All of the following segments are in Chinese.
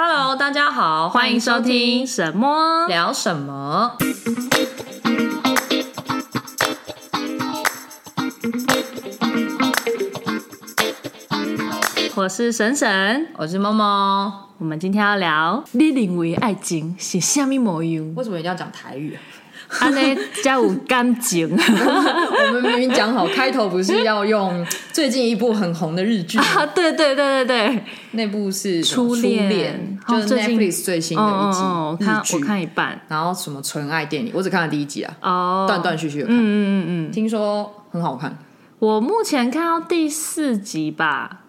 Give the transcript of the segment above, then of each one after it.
Hello，大家好，欢迎收听什么聊什么。我是神神，我是猫猫。我们今天要聊你认为爱情是什么模样？为什么一定要讲台语？安呢，加有感情。我们明明讲好，开头不是要用最近一部很红的日剧 啊？对对对对对，那部是初恋，就是 Netflix 最新的一集哦，日剧。看我看一半，然后什么纯爱电影，我只看了第一集啊，哦，断断续续的看。嗯嗯嗯嗯，听说很好看。我目前看到第四集吧，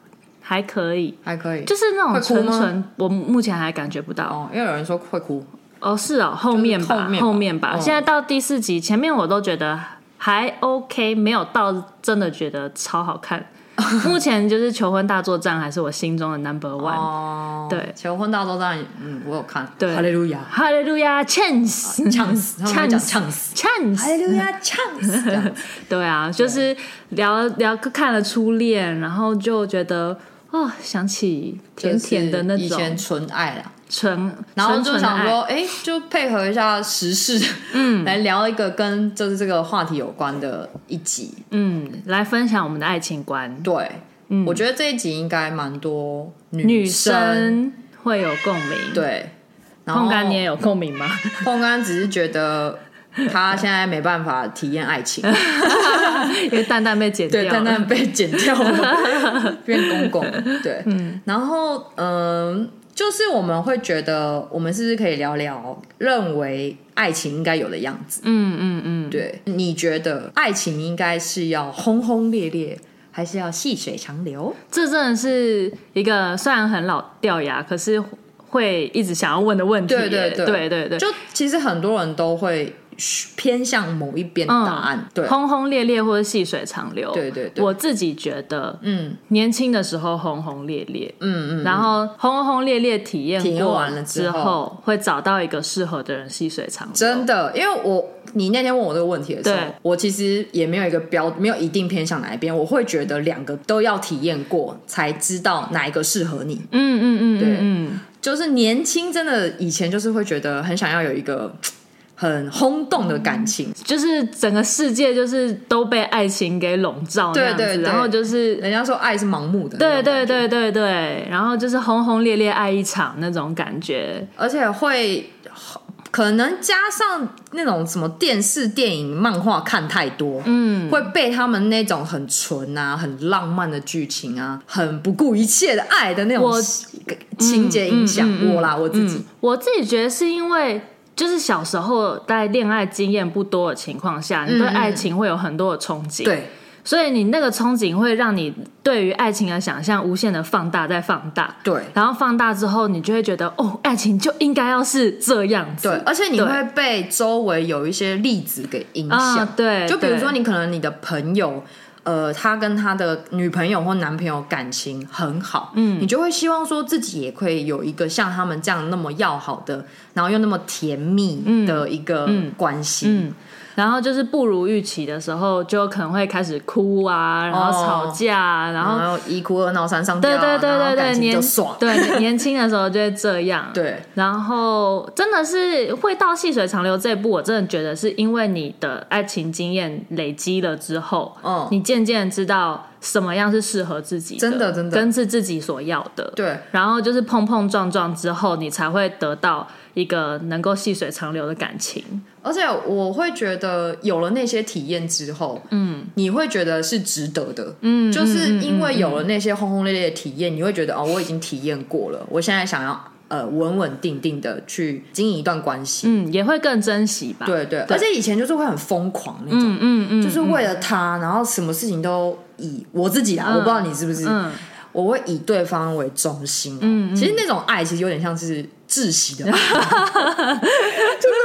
还可以，还可以，就是那种纯纯，我目前还感觉不到。哦，因为有人说会哭。哦，是哦，后面吧，后面吧。现在到第四集，前面我都觉得还 OK，没有到真的觉得超好看。目前就是《求婚大作战》还是我心中的 Number One。哦，对，《求婚大作战》，嗯，我有看。对，哈利路亚，哈利路亚，Chance，Chance，Chance，Chance，哈利路亚，Chance。对啊，就是聊聊看了初恋，然后就觉得哦，想起甜甜的那种、就是、以前纯爱啦。纯，然后就想说，哎，就配合一下时事，嗯，来聊一个跟就是这个话题有关的一集，嗯，来分享我们的爱情观。对，嗯，我觉得这一集应该蛮多女生，会有共鸣。对，碰干你也有共鸣吗？碰干只是觉得他现在没办法体验爱情，因为蛋蛋被剪掉蛋蛋被剪掉了，变公公。对，嗯，然后嗯。呃就是我们会觉得，我们是不是可以聊聊认为爱情应该有的样子？嗯嗯嗯，对，你觉得爱情应该是要轰轰烈烈，还是要细水长流？这真的是一个虽然很老掉牙，可是会一直想要问的问题。对对对对对对，就其实很多人都会。偏向某一边答案，嗯、对，轰轰烈烈或者细水长流，对对对。我自己觉得，嗯，年轻的时候轰轰烈烈，嗯嗯，然后轰轰烈烈体验体验完了之后，会找到一个适合的人细水长流。真的，因为我你那天问我这个问题的时候，我其实也没有一个标，没有一定偏向哪一边。我会觉得两个都要体验过，才知道哪一个适合你。嗯嗯嗯，对，嗯，就是年轻真的以前就是会觉得很想要有一个。很轰动的感情，就是整个世界就是都被爱情给笼罩，对对对，然后就是人家说爱是盲目的，对对对对对，然后就是轰轰烈烈爱一场那种感觉，而且会可能加上那种什么电视、电影、漫画看太多，嗯，会被他们那种很纯啊、很浪漫的剧情啊、很不顾一切的爱的那种情节影响、嗯、我啦，我自己、嗯，我自己觉得是因为。就是小时候在恋爱经验不多的情况下，你对爱情会有很多的憧憬，对，所以你那个憧憬会让你对于爱情的想象无限的放大再放大，对，然后放大之后，你就会觉得哦，爱情就应该要是这样子，对，而且你会被周围有一些例子给影响，对，就比如说你可能你的朋友。呃，他跟他的女朋友或男朋友感情很好，嗯，你就会希望说自己也可以有一个像他们这样那么要好的，然后又那么甜蜜的一个关系。嗯嗯嗯然后就是不如预期的时候，就可能会开始哭啊，然后吵架，哦、然后一哭二闹三上吊，对对对对对，年爽，对 年轻的时候就会这样，对。然后真的是会到细水长流这一步，我真的觉得是因为你的爱情经验累积了之后，哦，你渐渐知道什么样是适合自己的，真的真的，跟是自己所要的，对。然后就是碰碰撞撞之后，你才会得到一个能够细水长流的感情。而且我会觉得有了那些体验之后，嗯，你会觉得是值得的，嗯，就是因为有了那些轰轰烈烈的体验，你会觉得哦，我已经体验过了，我现在想要呃稳稳定定的去经营一段关系，嗯，也会更珍惜吧，对对，对，而且以前就是会很疯狂那种，嗯嗯嗯，就是为了他，然后什么事情都以我自己啊，嗯，我不知道你是不是，嗯，我会以对方为中心，嗯，其实那种爱其实有点像是。窒息的，就是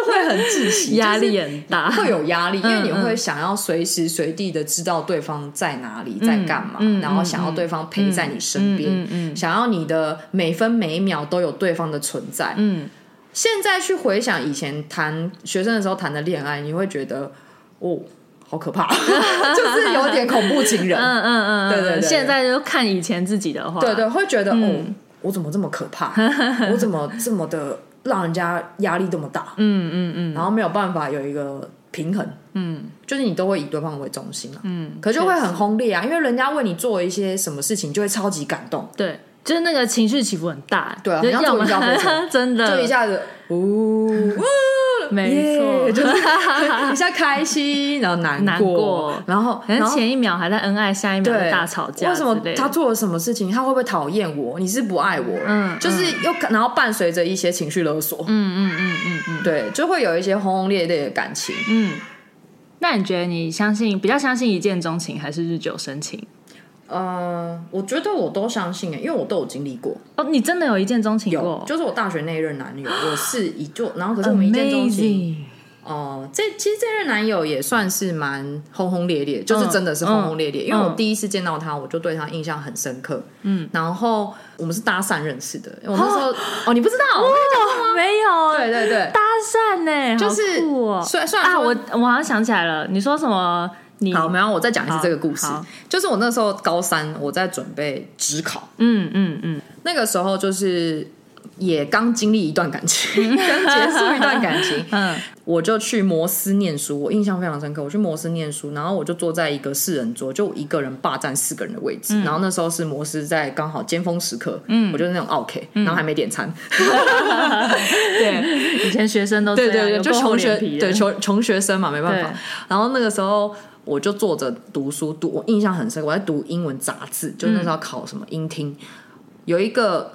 会很窒息，压力很大，会有压力，因为你会想要随时随地的知道对方在哪里，嗯、在干嘛、嗯，然后想要对方陪在你身边、想要你的每分每秒都有对方的存在。嗯，现在去回想以前谈学生的时候谈的恋爱，你会觉得哦，好可怕，就是有点恐怖情人。嗯嗯嗯，对对对，现在就看以前自己的话，对对，会觉得、嗯、哦。我怎么这么可怕？我怎么这么的让人家压力这么大？嗯嗯嗯，然后没有办法有一个平衡，嗯，就是你都会以对方为中心啊，嗯，可就会很轰烈啊，因为人家为你做一些什么事情，就会超级感动，对，就是那个情绪起伏很大，对啊，你要么真的，就一下子，呜。没错，就是一下开心，然后难过，难过然后可能前一秒还在恩爱，下一秒在大吵架。为什么他做了什么事情？他会不会讨厌我？你是不爱我？嗯，就是又然后伴随着一些情绪勒索。嗯嗯嗯嗯嗯，对，就会有一些轰轰烈烈的感情。嗯，那你觉得你相信比较相信一见钟情还是日久生情？呃，我觉得我都相信诶，因为我都有经历过。哦，你真的有一见钟情过？有，就是我大学那一任男友，我是一就，然后可是我们一见钟情。哦、呃，这其实这任男友也算是蛮轰轰烈烈，就是真的是轰轰烈烈。嗯、因为我第一次见到他，我就对他印象很深刻。嗯，然后我们是搭讪认识的。我那时候哦，哦，你不知道？我没有。对对对，搭讪呢，就是算算啊，我我好像想起来了，你说什么？好，没有，我再讲一次这个故事。就是我那时候高三，我在准备职考。嗯嗯嗯，那个时候就是也刚经历一段感情，刚结束一段感情。嗯，我就去摩斯念书，我印象非常深刻。我去摩斯念书，然后我就坐在一个四人桌，就一个人霸占四个人的位置。然后那时候是摩斯在刚好尖峰时刻，嗯，我就是那种 OK，然后还没点餐。对，以前学生都对对对，就穷学对穷穷学生嘛，没办法。然后那个时候。我就坐着读书，读我印象很深，我在读英文杂志，就那时候考什么英听，嗯、有一个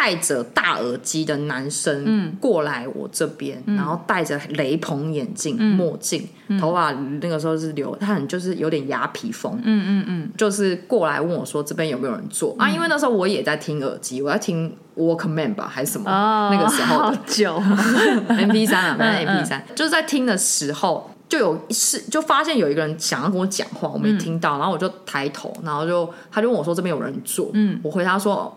戴着大耳机的男生过来我这边，嗯、然后戴着雷朋眼镜、嗯、墨镜，嗯、头发那个时候是留，他很就是有点鸭皮风，嗯嗯嗯，就是过来问我说这边有没有人坐、嗯、啊？因为那时候我也在听耳机，我在听 Walkman 吧还是什么？哦、那个时候的好久 MP 三啊，反正 MP 三，就是在听的时候。就有一次，就发现有一个人想要跟我讲话，我没听到，嗯、然后我就抬头，然后就他就问我说：“这边有人坐？”嗯，我回答说。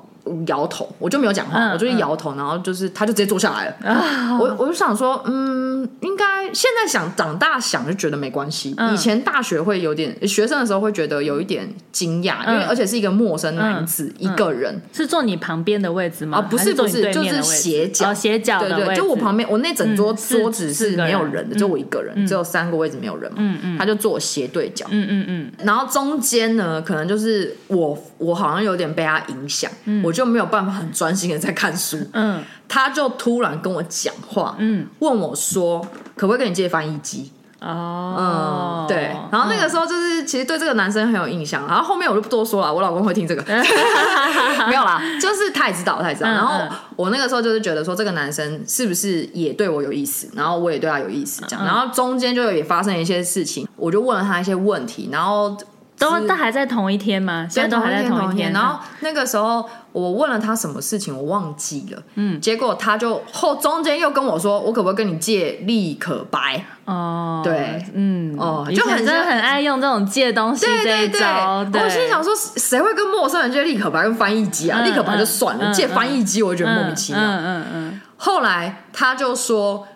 摇头，我就没有讲话，嗯、我就一摇头，然后就是他就直接坐下来了。嗯、我我就想说，嗯，应该现在想长大想就觉得没关系。嗯、以前大学会有点学生的时候会觉得有一点惊讶，嗯、因为而且是一个陌生男子、嗯、一个人，是坐你旁边的位置吗？啊，不是不是，就是斜角。斜角。对对，就我旁边，我那整桌桌子是没有人的，就我一个人，嗯、只有三个位置没有人嘛。嗯嗯，他就坐我斜对角。嗯嗯嗯，然后中间呢，可能就是我我好像有点被他影响，嗯、我就没有办法很。专心的在看书，嗯，他就突然跟我讲话，嗯，问我说可不可以跟你借翻译机？哦，嗯，对，然后那个时候就是其实对这个男生很有印象，然后后面我就不多说了，我老公会听这个，没有啦，就是他也知道，他也知道，然后我那个时候就是觉得说这个男生是不是也对我有意思，然后我也对他有意思，这样，然后中间就也发生一些事情，我就问了他一些问题，然后。都都还在同一天吗？现在都还在同一天。然后那个时候我问了他什么事情，我忘记了。嗯，结果他就后中间又跟我说，我可不可以跟你借立可白？哦，对，嗯，哦，就很真的很爱用这种借东西这一招。我心想说，谁会跟陌生人借立可白跟翻译机啊？立可白就算了，借翻译机我觉得莫名其妙。嗯嗯嗯。后来他就说。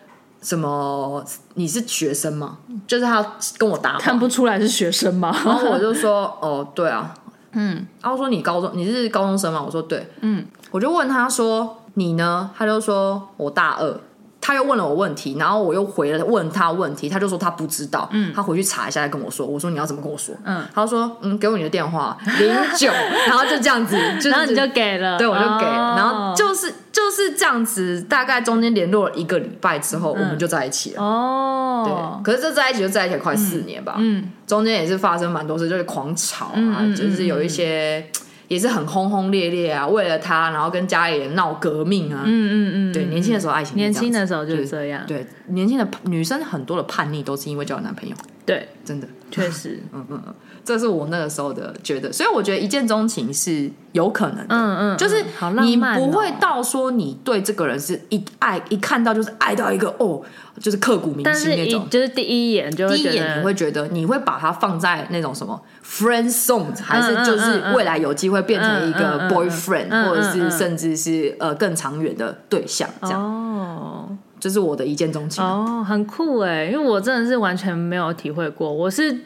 什么？你是学生吗？就是他跟我答，看不出来是学生吗？然后我就说，哦，对啊，嗯。然后说你高中，你是高中生吗？我说对，嗯。我就问他说，你呢？他就说我大二。他又问了我问题，然后我又回了问他问题，他就说他不知道，嗯，他回去查一下再跟我说。我说你要怎么跟我说？嗯，他说嗯，给我你的电话零九，然后就这样子，然后你就给了，对，我就给，然后就是就是这样子，大概中间联络了一个礼拜之后，我们就在一起了。哦，对，可是这在一起就在一起快四年吧，嗯，中间也是发生蛮多事，就是狂吵啊，就是有一些。也是很轰轰烈烈啊，为了他，然后跟家里人闹革命啊。嗯嗯嗯，对，年轻的时候爱情，年轻的时候就是这样。对，年轻的女生很多的叛逆都是因为交了男朋友。对，真的，确实，嗯 嗯嗯，这是我那个时候的觉得，所以我觉得一见钟情是有可能的。嗯嗯，就是你不会到说你对这个人是一爱一看到就是爱到一个哦，就是刻骨铭心那种，就是第一眼就第一眼你会觉得你会把它放在那种什么 friend zone，还是就是未来有机会变成一个 boyfriend，或者是甚至是呃更长远的对象这样。哦。就是我的一见钟情哦，很酷哎！因为我真的是完全没有体会过，我是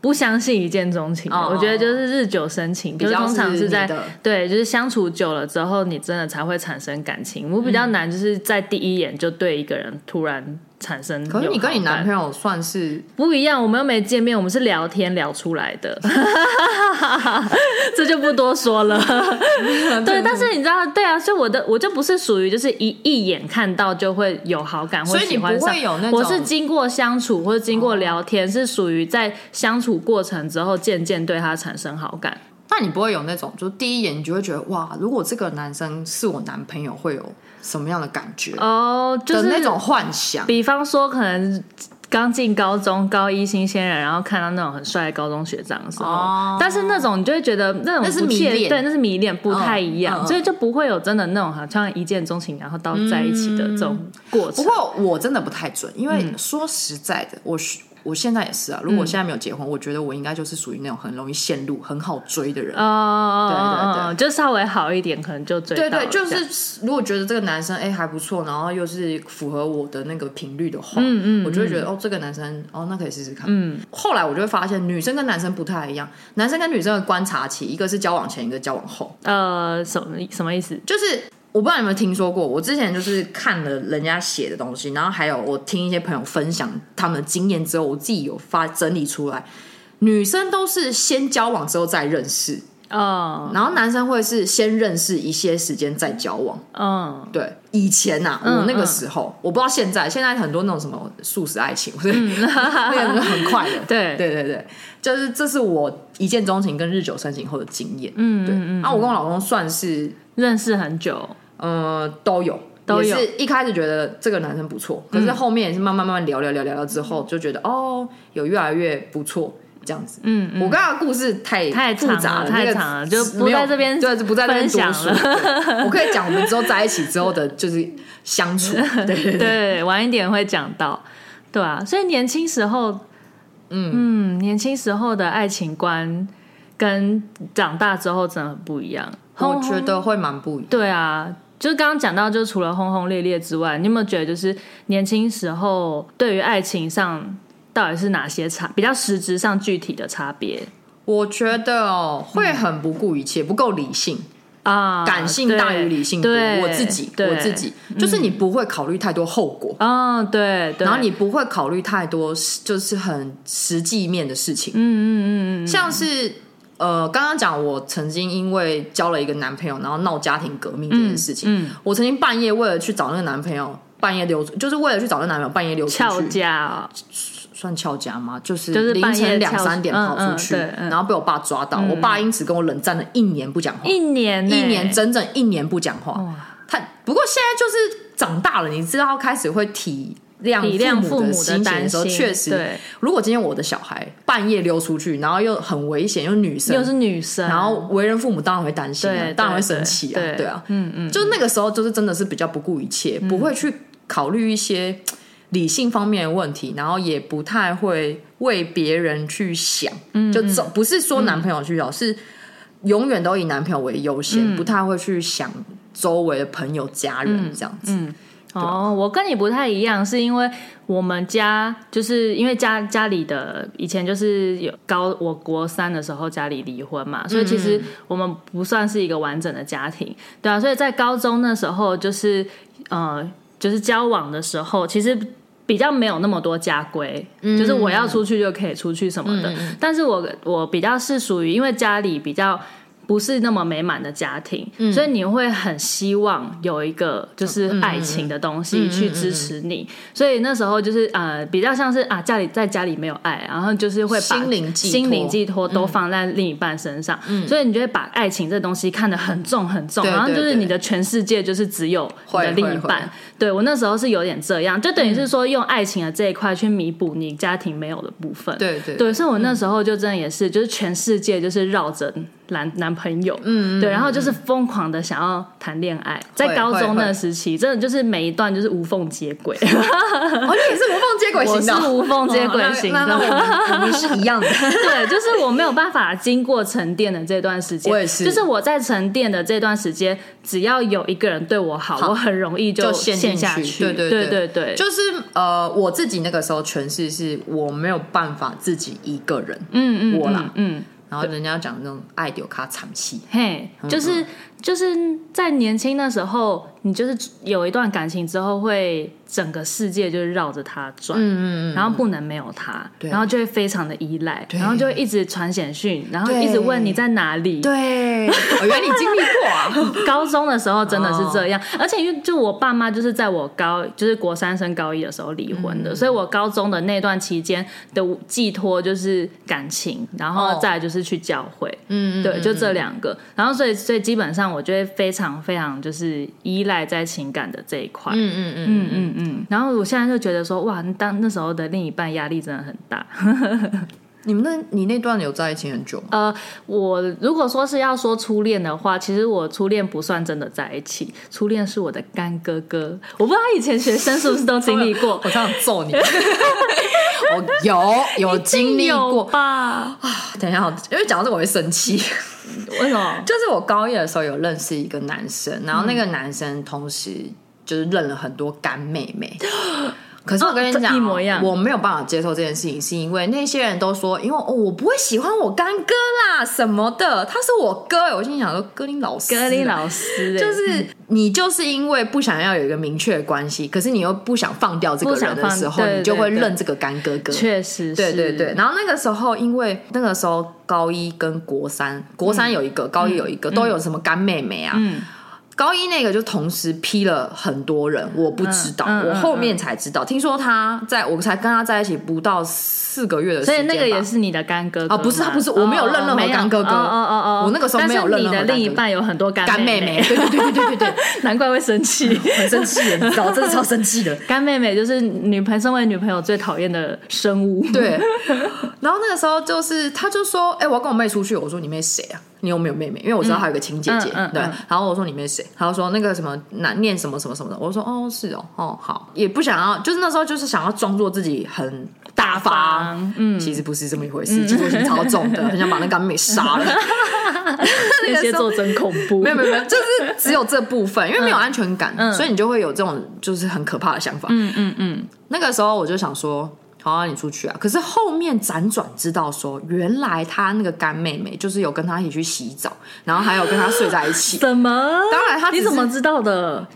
不相信一见钟情，哦、我觉得就是日久生情，比较通常是在对，就是相处久了之后，你真的才会产生感情。我比较难，就是在第一眼就对一个人突然。产生，可是你跟你男朋友算是不一样，我们又没见面，我们是聊天聊出来的，这就不多说了。对，但是你知道，对啊，所以我的我就不是属于就是一一眼看到就会有好感或喜欢上，我是经过相处或者经过聊天，哦、是属于在相处过程之后渐渐对他产生好感。那你不会有那种，就第一眼你就会觉得哇，如果这个男生是我男朋友，会有什么样的感觉？哦，就是那种幻想。比方说，可能刚进高中，高一新鲜人，然后看到那种很帅的高中学长的时候，哦、但是那种你就会觉得那种那是迷恋，对，那是迷恋，不太一样，嗯嗯、所以就不会有真的那种好像一见钟情，然后到在一起的这种过程。不过我真的不太准，因为说实在的，我是。我现在也是啊，如果我现在没有结婚，嗯、我觉得我应该就是属于那种很容易陷入、很好追的人。哦，对对对，就稍微好一点，可能就追到。对对，就是如果觉得这个男生哎还不错，然后又是符合我的那个频率的话，嗯嗯，我就会觉得哦，这个男生哦，那可以试试看。嗯，后来我就会发现，女生跟男生不太一样，男生跟女生的观察期，一个是交往前，一个交往后。呃，什么什么意思？就是。我不知道你有没有听说过，我之前就是看了人家写的东西，然后还有我听一些朋友分享他们的经验之后，我自己有发整理出来，女生都是先交往之后再认识，嗯，然后男生会是先认识一些时间再交往，嗯，对，以前呐、啊，我那个时候，嗯嗯、我不知道现在，现在很多那种什么素食爱情，嗯、那个很快的，对。对对对，就是这是我一见钟情跟日久生情后的经验，嗯，对，嗯，那、啊、我跟我老公算是认识很久。呃，都有，都有。也是一开始觉得这个男生不错，可是后面也是慢慢慢慢聊聊聊聊聊之后，就觉得哦，有越来越不错这样子。嗯，我刚刚故事太太复杂了，太长了，就不在这边，对，不在这边讲了。我可以讲我们之后在一起之后的，就是相处。对对，晚一点会讲到，对啊。所以年轻时候，嗯嗯，年轻时候的爱情观跟长大之后真的很不一样。我觉得会蛮不一样。对啊。就是刚刚讲到，就除了轰轰烈烈之外，你有没有觉得就是年轻时候对于爱情上到底是哪些差，比较实质上具体的差别？我觉得哦，会很不顾一切，不够理性啊，感性大于理性对。我自己，我自己就是你不会考虑太多后果啊，对，然后你不会考虑太多，就是很实际面的事情。嗯嗯嗯嗯，像是。呃，刚刚讲我曾经因为交了一个男朋友，然后闹家庭革命这件事情，嗯嗯、我曾经半夜为了去找那个男朋友，半夜溜，就是为了去找那个男朋友，半夜溜出去翘家、哦，算翘家吗？就是凌晨两三点跑出去，然后被我爸抓到，嗯、我爸因此跟我冷战了一年不讲话，一年，一年整整一年不讲话。他不过现在就是长大了，你知道，开始会提。体谅父母的心情的时候，确实，对。如果今天我的小孩半夜溜出去，然后又很危险，又女生，又是女生，然后为人父母当然会担心，当然会生气啊，对啊，嗯嗯，就那个时候就是真的是比较不顾一切，不会去考虑一些理性方面的问题，然后也不太会为别人去想，就走不是说男朋友去找，是永远都以男朋友为优先，不太会去想周围的朋友、家人这样子。哦，我跟你不太一样，是因为我们家就是因为家家里的以前就是有高我国三的时候家里离婚嘛，所以其实我们不算是一个完整的家庭，对啊，所以在高中那时候就是呃就是交往的时候，其实比较没有那么多家规，就是我要出去就可以出去什么的，但是我我比较是属于因为家里比较。不是那么美满的家庭，嗯、所以你会很希望有一个就是爱情的东西去支持你。所以那时候就是呃比较像是啊家里在家里没有爱，然后就是会把心灵心灵寄托都放在另一半身上，嗯、所以你就会把爱情这东西看得很重很重，然后就是你的全世界就是只有你的另一半。对，我那时候是有点这样，就等于是说用爱情的这一块去弥补你家庭没有的部分。对对对，所以我那时候就真的也是，就是全世界就是绕着男男朋友，嗯，对，然后就是疯狂的想要谈恋爱，在高中那个时期，真的就是每一段就是无缝接轨。哦，你也是无缝接轨型的，我是无缝接轨型的，我们是一样的。对，就是我没有办法经过沉淀的这段时间，我也是，就是我在沉淀的这段时间，只要有一个人对我好，我很容易就陷下去。对对对。对对，就是呃，我自己那个时候诠释是我没有办法自己一个人，嗯嗯，我啦，嗯。然后人家讲那种爱丢卡惨戏，嘿，就是就是在年轻的时候，你就是有一段感情之后，会整个世界就是绕着他转，嗯嗯，然后不能没有他，然后就会非常的依赖，然后就会一直传简讯，然后一直问你在哪里，对，我原来你经历过啊，高中的时候真的是这样，而且因为就我爸妈就是在我高就是国三升高一的时候离婚的，所以我高中的那段期间的寄托就是感情，然后再就是去教会，嗯，对，就这两个，然后所以所以基本上我就会非常非常就是依赖在情感的这一块，嗯嗯。嗯嗯嗯嗯，然后我现在就觉得说，哇，当那时候的另一半压力真的很大。你们那，你那段有在一起很久吗？呃，我如果说是要说初恋的话，其实我初恋不算真的在一起，初恋是我的干哥哥。我不知道以前学生是不是都经历过，我想揍你。我 有有经历过吧？啊，等一下，因为讲到这我会生气。为什么？就是我高一的时候有认识一个男生，然后那个男生同时就是认了很多干妹妹。可是我跟你讲，一模一样，我没有办法接受这件事情，是因为那些人都说，因为哦，我不会喜欢我干哥啦什么的，他是我哥。我心想说，哥林老师，哥林老师，就是你就是因为不想要有一个明确的关系，可是你又不想放掉这个人的时候，你就会认这个干哥哥。确实，对对对。然后那个时候，因为那个时候高一跟国三，国三有一个，高一有一个，都有什么干妹妹啊。高一那个就同时批了很多人，我不知道，嗯嗯、我后面才知道。嗯、听说他在我才跟他在一起不到四个月的时间，所以那个也是你的干哥哥啊？不是，他不是，我没有认任何干哥哥。哦哦哦，我那个时候没有认任何。你的另一半有很多干妹妹，对对对对对对对，难怪会生气，很生气，你知道，真的超生气的。干妹妹就是女朋友，身为女朋友最讨厌的生物。对。然后那个时候就是，他就说：“哎，我要跟我妹出去。”我说：“你妹谁啊？你有没有妹妹？因为我知道她有个亲姐姐。”对。然后我说：“你妹谁？”她就说：“那个什么难念什么什么什么的。”我说：“哦，是哦，哦好。”也不想要，就是那时候就是想要装作自己很大方。嗯，其实不是这么一回事，嫉妒心超重的，很想把那干妹杀了。那些做真恐怖。没有没有没有，就是只有这部分，因为没有安全感，所以你就会有这种就是很可怕的想法。嗯嗯嗯。那个时候我就想说。好啊，你出去啊！可是后面辗转知道说，原来他那个干妹妹就是有跟他一起去洗澡，然后还有跟他睡在一起。什么？当然他，你怎么知道的？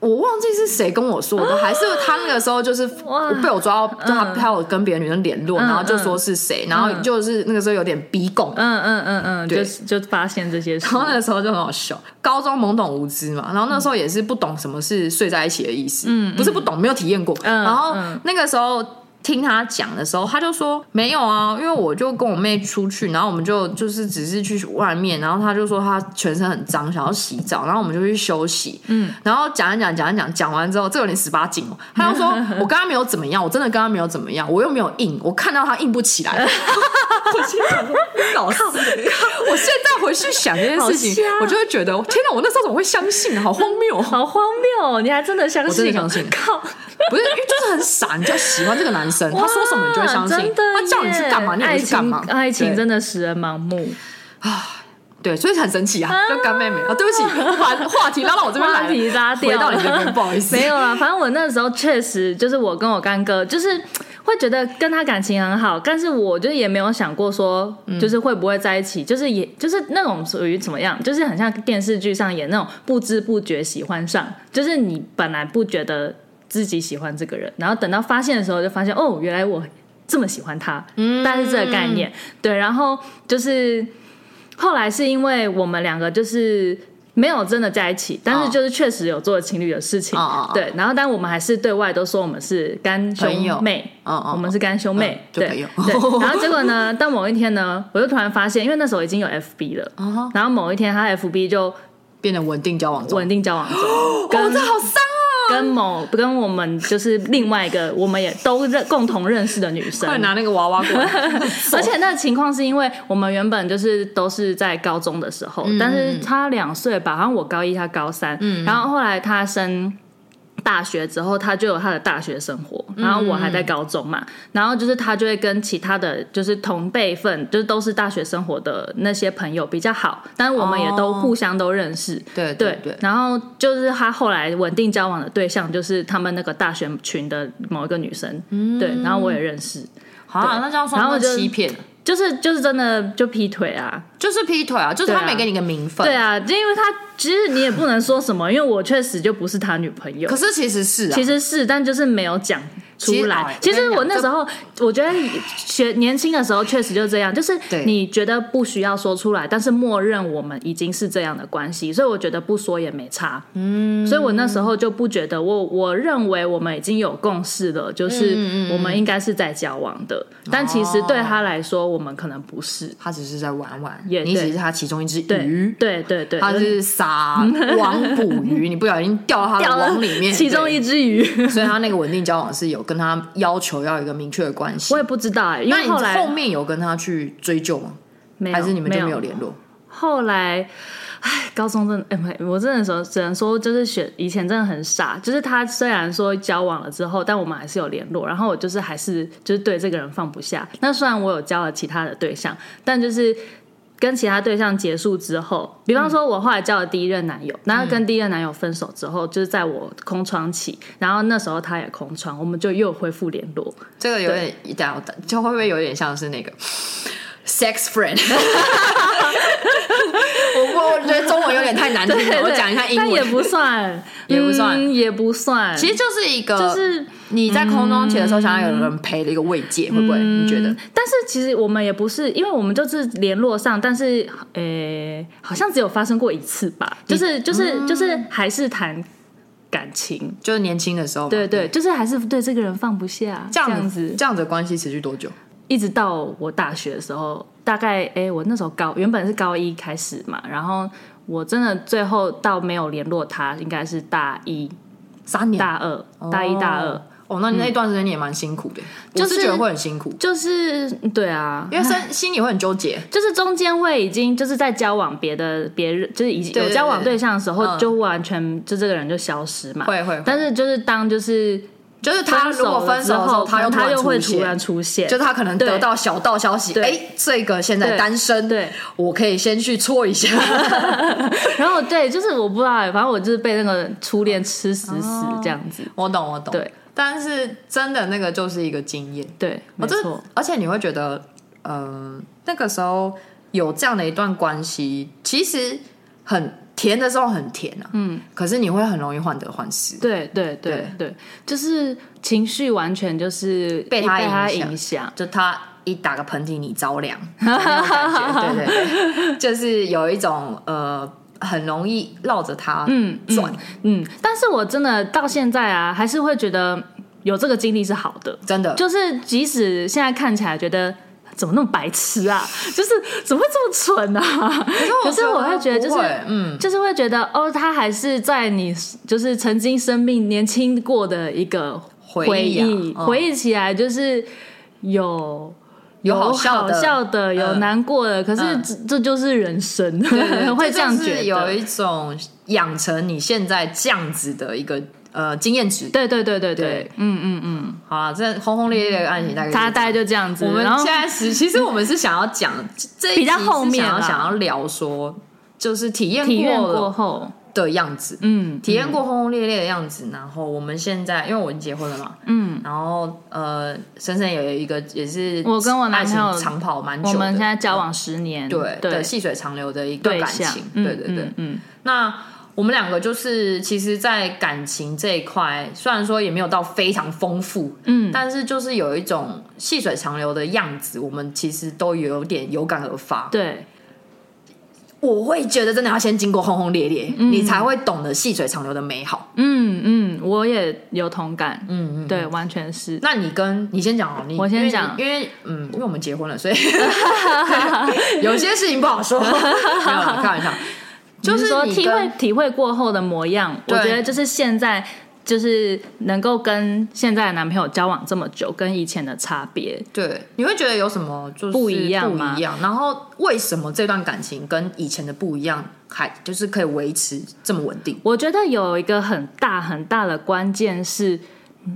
我忘记是谁跟我说的，还是他那个时候就是被我抓到，就他他有跟别的女生联络，然后就说是谁，然后就是那个时候有点逼供。嗯嗯嗯嗯，就就发现这些事。然后那个时候就很好笑，高中懵懂无知嘛，然后那时候也是不懂什么是睡在一起的意思，嗯，不是不懂，没有体验过。然后那个时候。听他讲的时候，他就说没有啊，因为我就跟我妹出去，然后我们就就是只是去外面，然后他就说他全身很脏，想要洗澡，然后我们就去休息。嗯，然后讲一讲，讲一讲，讲完之后，这有点十八禁哦。他就说我跟他没有怎么样，我真的跟他没有怎么样，我又没有硬，我看到他硬不起来。我心想说，老师，我现在回去想这件事情，我就会觉得天哪，我那时候怎么会相信？好荒谬，好荒谬！你还真的相信？我真的相信。靠，不是，因为就是很傻，你就喜欢这个男生。他说什么你就会相信，他叫你去干嘛你也去干嘛。爱情真的使人盲目啊！对，所以很神奇啊，就干妹妹啊。对不起，我把话题拉到我这边来，话题拉掉，回到你这边，不好意思。没有啦，反正我那时候确实就是我跟我干哥，就是会觉得跟他感情很好，但是我就也没有想过说，就是会不会在一起，就是也就是那种属于怎么样，就是很像电视剧上演那种不知不觉喜欢上，就是你本来不觉得。自己喜欢这个人，然后等到发现的时候，就发现哦，原来我这么喜欢他。嗯，但是这个概念，对，然后就是后来是因为我们两个就是没有真的在一起，但是就是确实有做情侣的事情。哦，对，然后但我们还是对外都说我们是干兄妹。哦，我们是干兄妹。对对。然后结果呢，到某一天呢，我就突然发现，因为那时候已经有 FB 了。然后某一天，他 FB 就变得稳定交往中，稳定交往中。哦，这好伤。跟某跟我们就是另外一个我们也都认共同认识的女生，快拿那个娃娃过来。而且那个情况是因为我们原本就是都是在高中的时候，嗯、但是他两岁吧，好像我高一，他高三，嗯，然后后来他升。大学之后，他就有他的大学生活，然后我还在高中嘛，嗯、然后就是他就会跟其他的就是同辈分，就是都是大学生活的那些朋友比较好，但是我们也都互相都认识，哦、对对对。然后就是他后来稳定交往的对象，就是他们那个大学群的某一个女生，嗯、对，然后我也认识，好、啊，那这样算是欺骗。就是就是真的就劈腿啊，就是劈腿啊，就是他没给你个名分。对啊，就因为他其实你也不能说什么，因为我确实就不是他女朋友。可是其实是啊，其实是，但就是没有讲。出来，其实我那时候，我觉得学年轻的时候确实就这样，就是你觉得不需要说出来，但是默认我们已经是这样的关系，所以我觉得不说也没差。嗯，所以我那时候就不觉得，我我认为我们已经有共识了，就是我们应该是在交往的，但其实对他来说，我们可能不是，他只是在玩玩，你只是他其中一只鱼，对对对，他是撒网捕鱼，你不小心掉到他的网里面，其中一只鱼，所以他那个稳定交往是有。跟他要求要一个明确的关系，我也不知道哎、欸。因为后来后面有跟他去追究吗？没有，还是你们就没有联络？后来，哎，高中真的，哎，我真的说只能说就是选以前真的很傻。就是他虽然说交往了之后，但我们还是有联络。然后我就是还是就是对这个人放不下。那虽然我有交了其他的对象，但就是。跟其他对象结束之后，比方说，我后来交了第一任男友，然后跟第一任男友分手之后，就是在我空窗期，然后那时候他也空窗，我们就又恢复联络。这个有点一点，就会不会有点像是那个 sex friend？我我觉得中文有点太难听了，我讲一下英文，也不算，也不算，也不算，其实就是一个就是。你在空中期的时候，想要有人陪的一个慰藉，嗯、会不会？你觉得？但是其实我们也不是，因为我们就是联络上，但是呃、欸，好像只有发生过一次吧。就是就是、嗯、就是还是谈感情，就是年轻的时候。对对，就是还是对这个人放不下。这样子，这样子的关系持续多久？一直到我大学的时候，大概哎、欸，我那时候高原本是高一开始嘛，然后我真的最后到没有联络他，应该是大一三年，大二，大一大二。哦哦，那你那段时间你也蛮辛苦的，就是觉得会很辛苦，就是对啊，因为心心里会很纠结，就是中间会已经就是在交往别的别人，就是已经有交往对象的时候，就完全就这个人就消失嘛，会会，但是就是当就是就是他如果分手后，他又他又会突然出现，就是他可能得到小道消息，哎，这个现在单身，对，我可以先去搓一下，然后对，就是我不知道，反正我就是被那个初恋吃死死这样子，我懂我懂，对。但是真的那个就是一个经验，对，没错。而且你会觉得，呃，那个时候有这样的一段关系，其实很甜的时候很甜啊，嗯。可是你会很容易患得患失，对对对对，就是情绪完全就是被他影响，就他一打个喷嚏，你着凉，那种感觉，对对对，就是有一种呃。很容易绕着他嗯转。嗯，但是我真的到现在啊，还是会觉得有这个经历是好的，真的。就是即使现在看起来觉得怎么那么白痴啊，就是怎么会这么蠢啊？可是我会觉得就是嗯，就是会觉得哦，他还是在你就是曾经生命年轻过的一个回忆，回忆起来就是有。有好笑的，有难过的，可是这这就是人生，会这样觉得。有一种养成你现在这样子的一个呃经验值。对对对对对，嗯嗯嗯。好啊，这轰轰烈烈的爱情大概他大概就这样子。我们现在是其实我们是想要讲这一集，比较后面想要想要聊说，就是体验体验过后。的样子，嗯，体验过轰轰烈烈的样子，然后我们现在，因为我已经结婚了嘛，嗯，然后呃，深深有一个也是我跟我男朋友长跑蛮久，我们现在交往十年，对对，细水长流的一个感情，对对对，嗯，那我们两个就是其实，在感情这一块，虽然说也没有到非常丰富，嗯，但是就是有一种细水长流的样子，我们其实都有点有感而发，对。我会觉得真的要先经过轰轰烈烈，嗯、你才会懂得细水长流的美好。嗯嗯，我也有同感。嗯嗯，对，完全是。那你跟你先讲哦，你我先讲，因为嗯，因为我们结婚了，所以 有些事情不好说。没有啦，开玩笑，就是说体会体会过后的模样。我觉得就是现在就是能够跟现在的男朋友交往这么久，跟以前的差别，对，你会觉得有什么就是不一样吗？不一样。然后为什么这段感情跟以前的不一样，还就是可以维持这么稳定？我觉得有一个很大很大的关键是。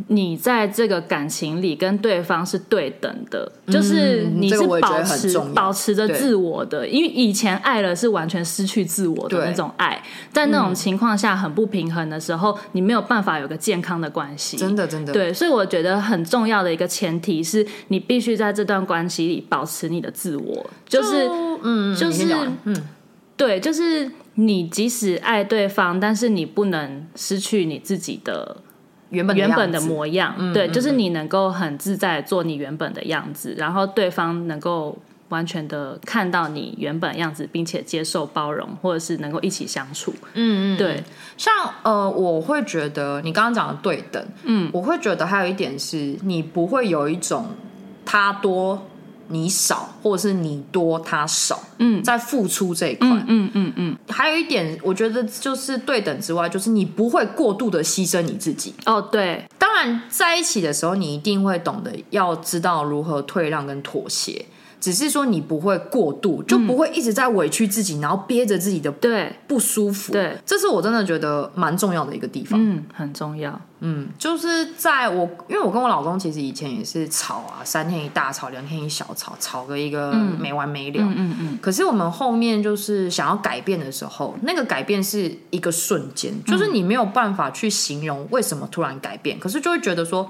你在这个感情里跟对方是对等的，嗯、就是你是保持、这个、保持着自我的，因为以前爱了是完全失去自我的那种爱，在那种情况下很不平衡的时候，嗯、你没有办法有个健康的关系。真的，真的，对，所以我觉得很重要的一个前提是你必须在这段关系里保持你的自我，就是嗯，就是嗯，对，就是你即使爱对方，但是你不能失去你自己的。原本原本的模样，嗯、对，就是你能够很自在做你原本的样子，嗯、然后对方能够完全的看到你原本的样子，并且接受包容，或者是能够一起相处。嗯嗯，对。像呃，我会觉得你刚刚讲的对等，嗯，我会觉得还有一点是你不会有一种他多。你少，或者是你多他少，嗯，在付出这一块，嗯嗯嗯嗯，还有一点，我觉得就是对等之外，就是你不会过度的牺牲你自己。哦，对，当然在一起的时候，你一定会懂得要知道如何退让跟妥协。只是说你不会过度，就不会一直在委屈自己，嗯、然后憋着自己的对不舒服。对，这是我真的觉得蛮重要的一个地方。嗯，很重要。嗯，就是在我，因为我跟我老公其实以前也是吵啊，三天一大吵，两天一小吵，吵个一个没完没了。嗯嗯。可是我们后面就是想要改变的时候，那个改变是一个瞬间，就是你没有办法去形容为什么突然改变，可是就会觉得说，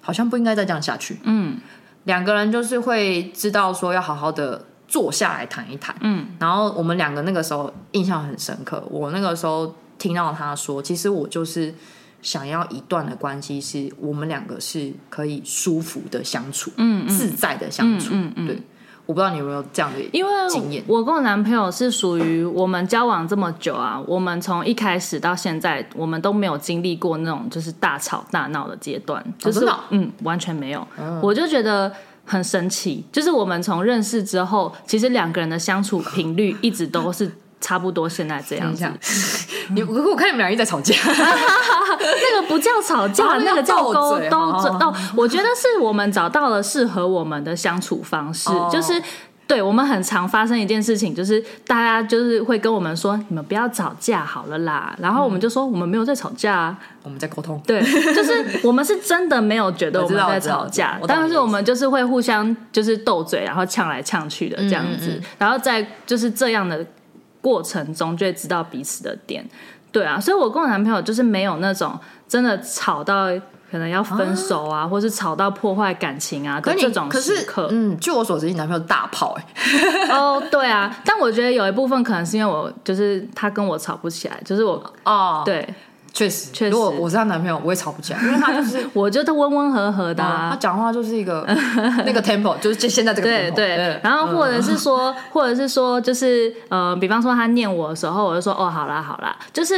好像不应该再这样下去。嗯。两个人就是会知道说要好好的坐下来谈一谈，嗯，然后我们两个那个时候印象很深刻。我那个时候听到他说，其实我就是想要一段的关系，是我们两个是可以舒服的相处，嗯，自在的相处，嗯嗯，对。我不知道你有没有这样的经验？因为我跟我男朋友是属于我们交往这么久啊，我们从一开始到现在，我们都没有经历过那种就是大吵大闹的阶段，就是、哦、嗯，完全没有。嗯、我就觉得很神奇，就是我们从认识之后，其实两个人的相处频率一直都是。差不多现在这样子，你我我看你们俩一直在吵架，那个不叫吵架，那个叫沟通。哦，我觉得是我们找到了适合我们的相处方式，就是对我们很常发生一件事情，就是大家就是会跟我们说，你们不要吵架好了啦，然后我们就说我们没有在吵架，我们在沟通。对，就是 我们是真的没有觉得我们在吵架，但是我们就是会互相就是斗嘴，然后呛来呛去的这样子，然后在就是这样的。过程中就会知道彼此的点，对啊，所以我跟我男朋友就是没有那种真的吵到可能要分手啊，啊或是吵到破坏感情啊，的这种时刻。嗯，据我所知，你男朋友大炮哎、欸。哦，对啊，但我觉得有一部分可能是因为我就是他跟我吵不起来，就是我哦，对。确实，确实，如果我是她男朋友，我也吵不起来，因为他就是，我觉得温温和和的、啊，他讲话就是一个 那个 tempo，就是现在这个 tempo 对。对。然后或者是说，嗯、或者是说，就是呃，比方说他念我的时候，我就说哦，好啦好啦，就是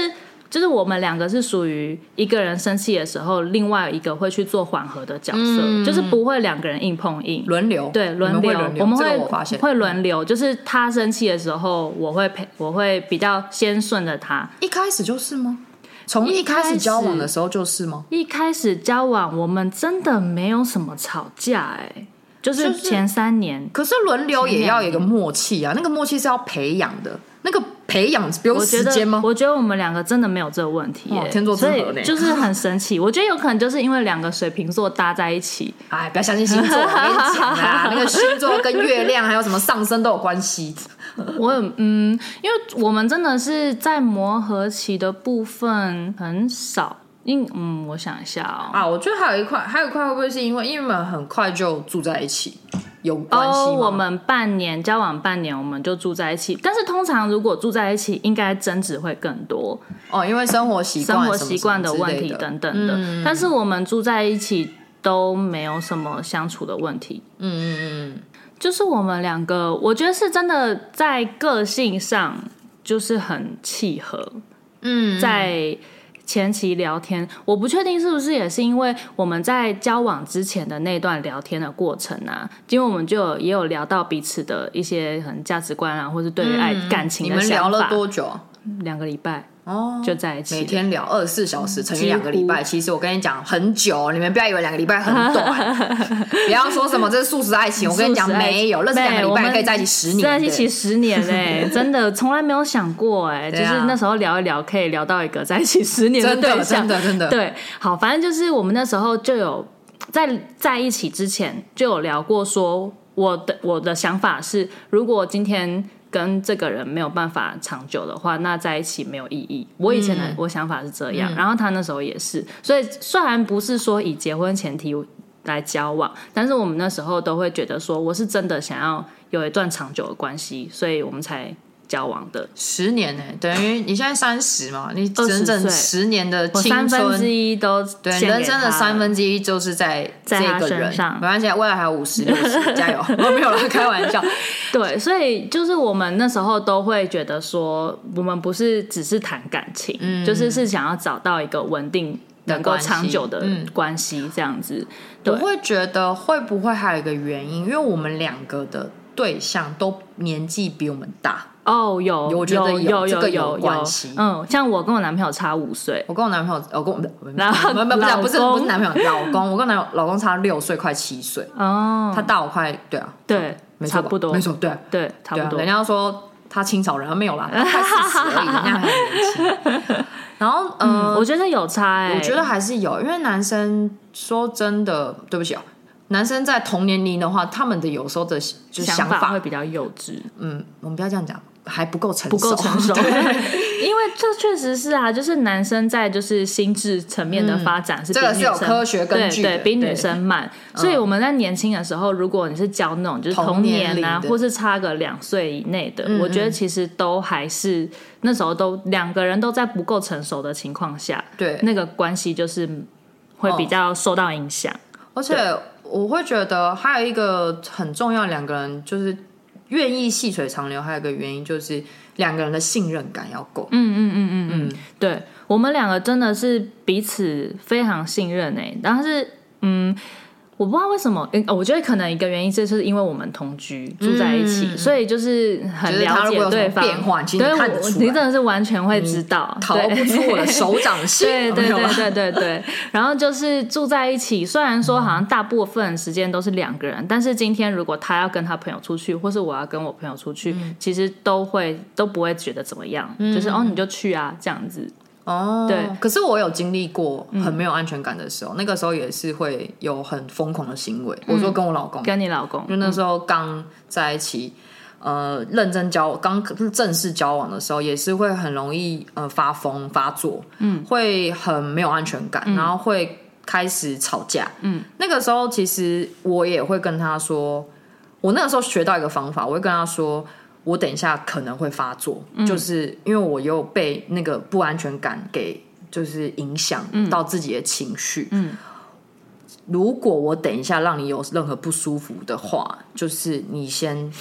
就是我们两个是属于一个人生气的时候，另外一个会去做缓和的角色，嗯、就是不会两个人硬碰硬，轮流，对，轮流，我们会我发现。会轮流，就是他生气的时候，我会陪，我会比较先顺着他。一开始就是吗？从一开始交往的时候就是吗？一开始交往，我们真的没有什么吵架哎、欸，就是前三年。可是轮流也要有一个默契啊，那个默契是要培养的。那个培养不用时间吗？我觉得我们两个真的没有这个问题、欸，天作之合呢，就是很神奇。我觉得有可能就是因为两个水瓶座搭在一起。哎，不要相信星座，我跟你讲啊，那个星座跟月亮还有什么上升都有关系。我嗯，因为我们真的是在磨合期的部分很少，因嗯，我想一下哦，啊，我觉得还有一块，还有一块会不会是因为因为我们很快就住在一起，有关系哦？Oh, 我们半年交往半年我们就住在一起，但是通常如果住在一起，应该争执会更多哦，因为生活习惯、生活习惯的问题等等的。嗯、但是我们住在一起都没有什么相处的问题。嗯嗯嗯。就是我们两个，我觉得是真的在个性上就是很契合。嗯，在前期聊天，我不确定是不是也是因为我们在交往之前的那段聊天的过程啊，因为我们就有也有聊到彼此的一些很价值观啊，或是对于爱感情的想法。你们聊了多久？两个礼拜。哦，就在一起，每天聊二十四小时乘以两个礼拜。其实我跟你讲很久，你们不要以为两个礼拜很短，不要说什么这是素食爱情。我跟你讲没有，认识两个礼拜可以在一起十年，在一起十年哎，真的从来没有想过哎，就是那时候聊一聊可以聊到一个在一起十年的对象，真的真的对。好，反正就是我们那时候就有在在一起之前就有聊过，说我的我的想法是，如果今天。跟这个人没有办法长久的话，那在一起没有意义。我以前的、嗯、我想法是这样，嗯、然后他那时候也是，所以虽然不是说以结婚前提来交往，但是我们那时候都会觉得说，我是真的想要有一段长久的关系，所以我们才。交往的十年呢，等于你现在三十嘛，你整整十年的青春，三分之一都对，人生的三分之一就是在这个人上。没关系，未来还有五十六十，加油！我没有啦，开玩笑。对，所以就是我们那时候都会觉得说，我们不是只是谈感情，嗯、就是是想要找到一个稳定、能够长久的关系，这样子。我会觉得会不会还有一个原因，因为我们两个的对象都年纪比我们大。哦，有，我觉得有这个有关系。嗯，像我跟我男朋友差五岁，我跟我男朋友，我跟我不不不不不是不是男朋友，老公，我跟男老公差六岁，快七岁。哦，他大我快，对啊，对，差不多，没错，对对，差不多。人家说他清朝人，没有啦，快四十而已，人家还很年轻。然后，嗯，我觉得有差，我觉得还是有，因为男生说真的，对不起啊。男生在同年龄的话，他们的有时候的就想法会比较幼稚。嗯，我们不要这样讲。还不够成熟，不够成熟，因为这确实是啊，就是男生在就是心智层面的发展是比女生，这个是有科学根据的，对，对，比女生慢。所以我们在年轻的时候，如果你是交那种就是同年啊，或是差个两岁以内的，我觉得其实都还是那时候都两个人都在不够成熟的情况下，对那个关系就是会比较受到影响。而且我会觉得还有一个很重要，两个人就是。愿意细水长流，还有一个原因就是两个人的信任感要够。嗯嗯嗯嗯嗯，对，我们两个真的是彼此非常信任诶、欸，但是嗯。我不知道为什么，我觉得可能一个原因就是因为我们同居住在一起，所以就是很了解对方变化。其实你真的是完全会知道，逃不出我的手掌心。对对对对对对。然后就是住在一起，虽然说好像大部分时间都是两个人，但是今天如果他要跟他朋友出去，或是我要跟我朋友出去，其实都会都不会觉得怎么样，就是哦你就去啊这样子。哦，对，可是我有经历过很没有安全感的时候，嗯、那个时候也是会有很疯狂的行为。嗯、我说跟我老公，跟你老公，就那时候刚在一起，嗯、呃，认真交，刚正式交往的时候，也是会很容易呃发疯发作，嗯，会很没有安全感，嗯、然后会开始吵架，嗯，那个时候其实我也会跟他说，我那个时候学到一个方法，我会跟他说。我等一下可能会发作，嗯、就是因为我又被那个不安全感给就是影响到自己的情绪。嗯，如果我等一下让你有任何不舒服的话，就是你先。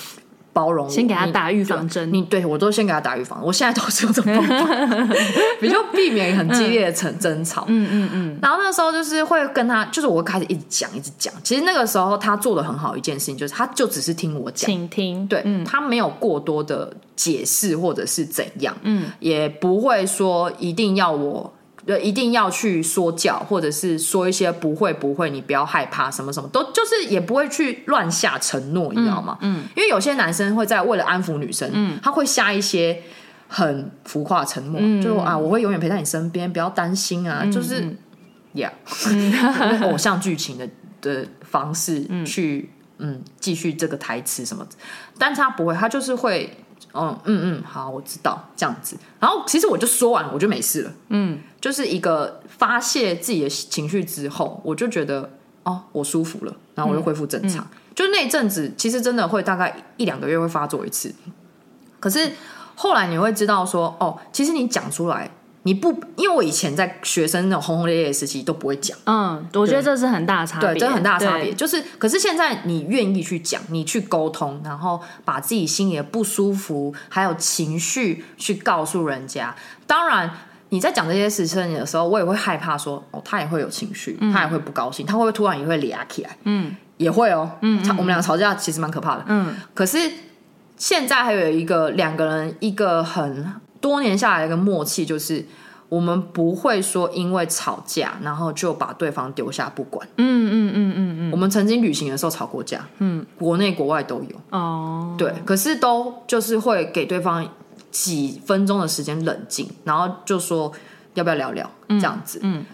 包容，先给他打预防针。你对我都先给他打预防，我现在都是用这种方法，比较避免很激烈的争争吵。嗯嗯嗯。然后那时候就是会跟他，就是我会开始一直讲，一直讲。其实那个时候他做的很好一件事情，就是他就只是听我讲，倾听。对，他没有过多的解释或者是怎样，嗯，也不会说一定要我。就一定要去说教，或者是说一些不会不会，你不要害怕，什么什么都就是也不会去乱下承诺，你知道吗？嗯，嗯，因为有些男生会在为了安抚女生，嗯，他会下一些很浮夸的承诺，嗯、就啊，我会永远陪在你身边，不要担心啊，嗯、就是呀，yeah, 偶像剧情的的方式去嗯继续这个台词什么，但他不会，他就是会。嗯嗯嗯，好，我知道这样子。然后其实我就说完，我就没事了。嗯，就是一个发泄自己的情绪之后，我就觉得哦，我舒服了，然后我就恢复正常。嗯嗯、就那阵子，其实真的会大概一两个月会发作一次。可是后来你会知道说，哦，其实你讲出来。你不，因为我以前在学生那种轰轰烈烈的时期都不会讲。嗯，我觉得这是很大的差别，对，这很大的差别。就是，可是现在你愿意去讲，你去沟通，然后把自己心里的不舒服还有情绪去告诉人家。当然，你在讲这些事情的时候，我也会害怕说，哦，他也会有情绪，他也会不高兴，他会不会突然也会俩起来？嗯，也会哦。嗯，嗯，我们俩吵架其实蛮可怕的。嗯，可是现在还有一个两个人一个很。多年下来一个默契就是。我们不会说因为吵架，然后就把对方丢下不管。嗯嗯嗯嗯嗯。我们曾经旅行的时候吵过架，嗯，国内国外都有。哦，对，可是都就是会给对方几分钟的时间冷静，然后就说要不要聊聊这样子。嗯，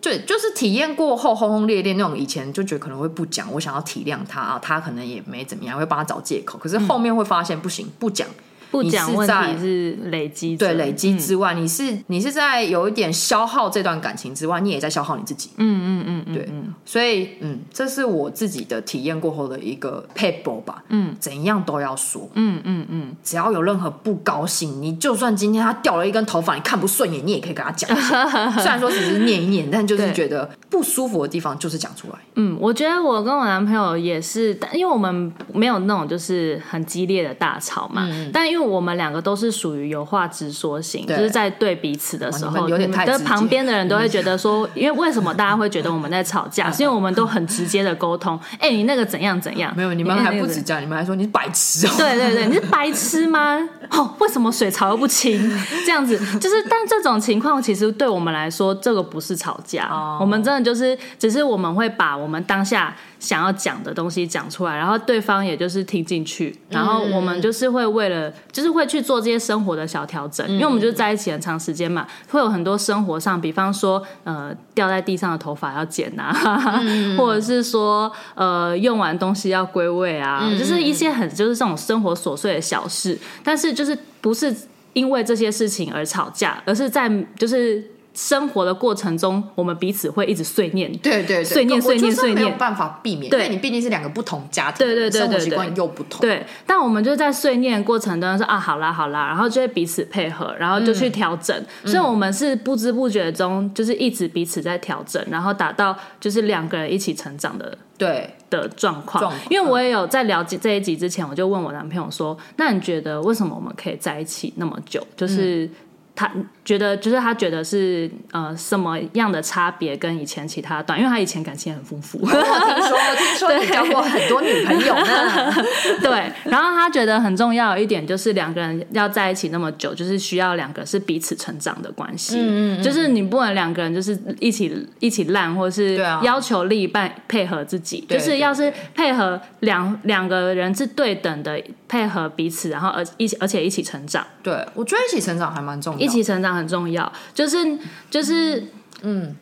对，就是体验过后轰轰烈烈那种，以前就觉得可能会不讲，我想要体谅他啊，他可能也没怎么样，会帮他找借口。可是后面会发现不行，不讲。不讲问题是累积，对累积之外，嗯、你是你是在有一点消耗这段感情之外，你也在消耗你自己。嗯嗯嗯，对，所以嗯，这是我自己的体验过后的一个撇步吧。嗯，怎样都要说。嗯嗯嗯，只要有任何不高兴，你就算今天他掉了一根头发，你看不顺眼，你也可以跟他讲。虽然说只是念一念，但就是觉得不舒服的地方就是讲出来。嗯，我觉得我跟我男朋友也是，因为我们没有那种就是很激烈的大吵嘛。嗯、但因为我们两个都是属于有话直说型，就是在对彼此的时候，有点太，旁边的人都会觉得说，因为为什么大家会觉得我们在吵架？是因为我们都很直接的沟通。哎，你那个怎样怎样？没有，你们还不止这样，你们还说你是白痴哦。对对对，你是白痴吗？哦，为什么水槽又不清？这样子就是，但这种情况其实对我们来说，这个不是吵架。我们真的就是，只是我们会把我们当下。想要讲的东西讲出来，然后对方也就是听进去，然后我们就是会为了，就是会去做这些生活的小调整，因为我们就是在一起很长时间嘛，会有很多生活上，比方说呃掉在地上的头发要剪啊，或者是说呃用完东西要归位啊，就是一些很就是这种生活琐碎的小事，但是就是不是因为这些事情而吵架，而是在就是。生活的过程中，我们彼此会一直碎念，对对对，碎念碎念碎念，没有办法避免，对，因为你毕竟是两个不同家庭，对对对，生活习惯又不同，对。但我们就在碎念过程当中说啊，好啦好啦，然后就会彼此配合，然后就去调整，所以我们是不知不觉中就是一直彼此在调整，然后达到就是两个人一起成长的对。的状况。因为我也有在了解这一集之前，我就问我男朋友说，那你觉得为什么我们可以在一起那么久？就是。他觉得，就是他觉得是呃什么样的差别跟以前其他段，因为他以前感情很丰富。我听说，我听说你交过很多女朋友呢。对，然后他觉得很重要一点就是两个人要在一起那么久，就是需要两个是彼此成长的关系。嗯，嗯嗯。就是你不能两个人就是一起一起烂，或者是要求另一半配合自己，对就是要是配合两两个人是对等的配合彼此，然后而一起而且一起成长。对，我觉得一起成长还蛮重要。一起成长很重要，就是就是嗯，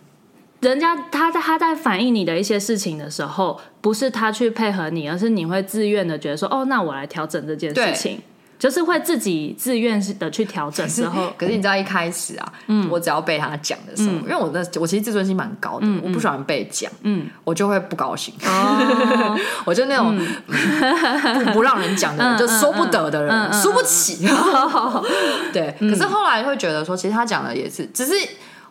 人家他在他在反映你的一些事情的时候，不是他去配合你，而是你会自愿的觉得说，哦，那我来调整这件事情，对就是会自己自愿的去调整之后。可是你知道一开始啊，嗯，我只要被他讲的时候，嗯、因为我的我其实自尊心蛮高的，嗯、我不喜欢被讲，嗯，我就会不高兴，哦、我就那种、不不让人讲的人，嗯、就说不得的人，嗯、输不起，嗯、对。可是后来会觉得说，其实他讲的也是，只是。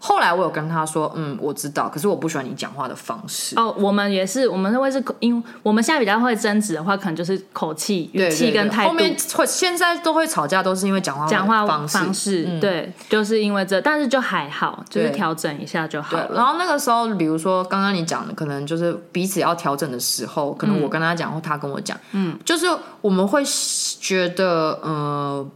后来我有跟他说，嗯，我知道，可是我不喜欢你讲话的方式。哦，我们也是，我们会是，因为我们现在比较会争执的话，可能就是口气、语气跟态度。后面会现在都会吵架，都是因为讲话讲话方式。方式嗯、对，就是因为这，但是就还好，就是调整一下就好了。然后那个时候，比如说刚刚你讲的，可能就是彼此要调整的时候，可能我跟他讲，或他跟我讲，嗯，就是我们会觉得，嗯、呃。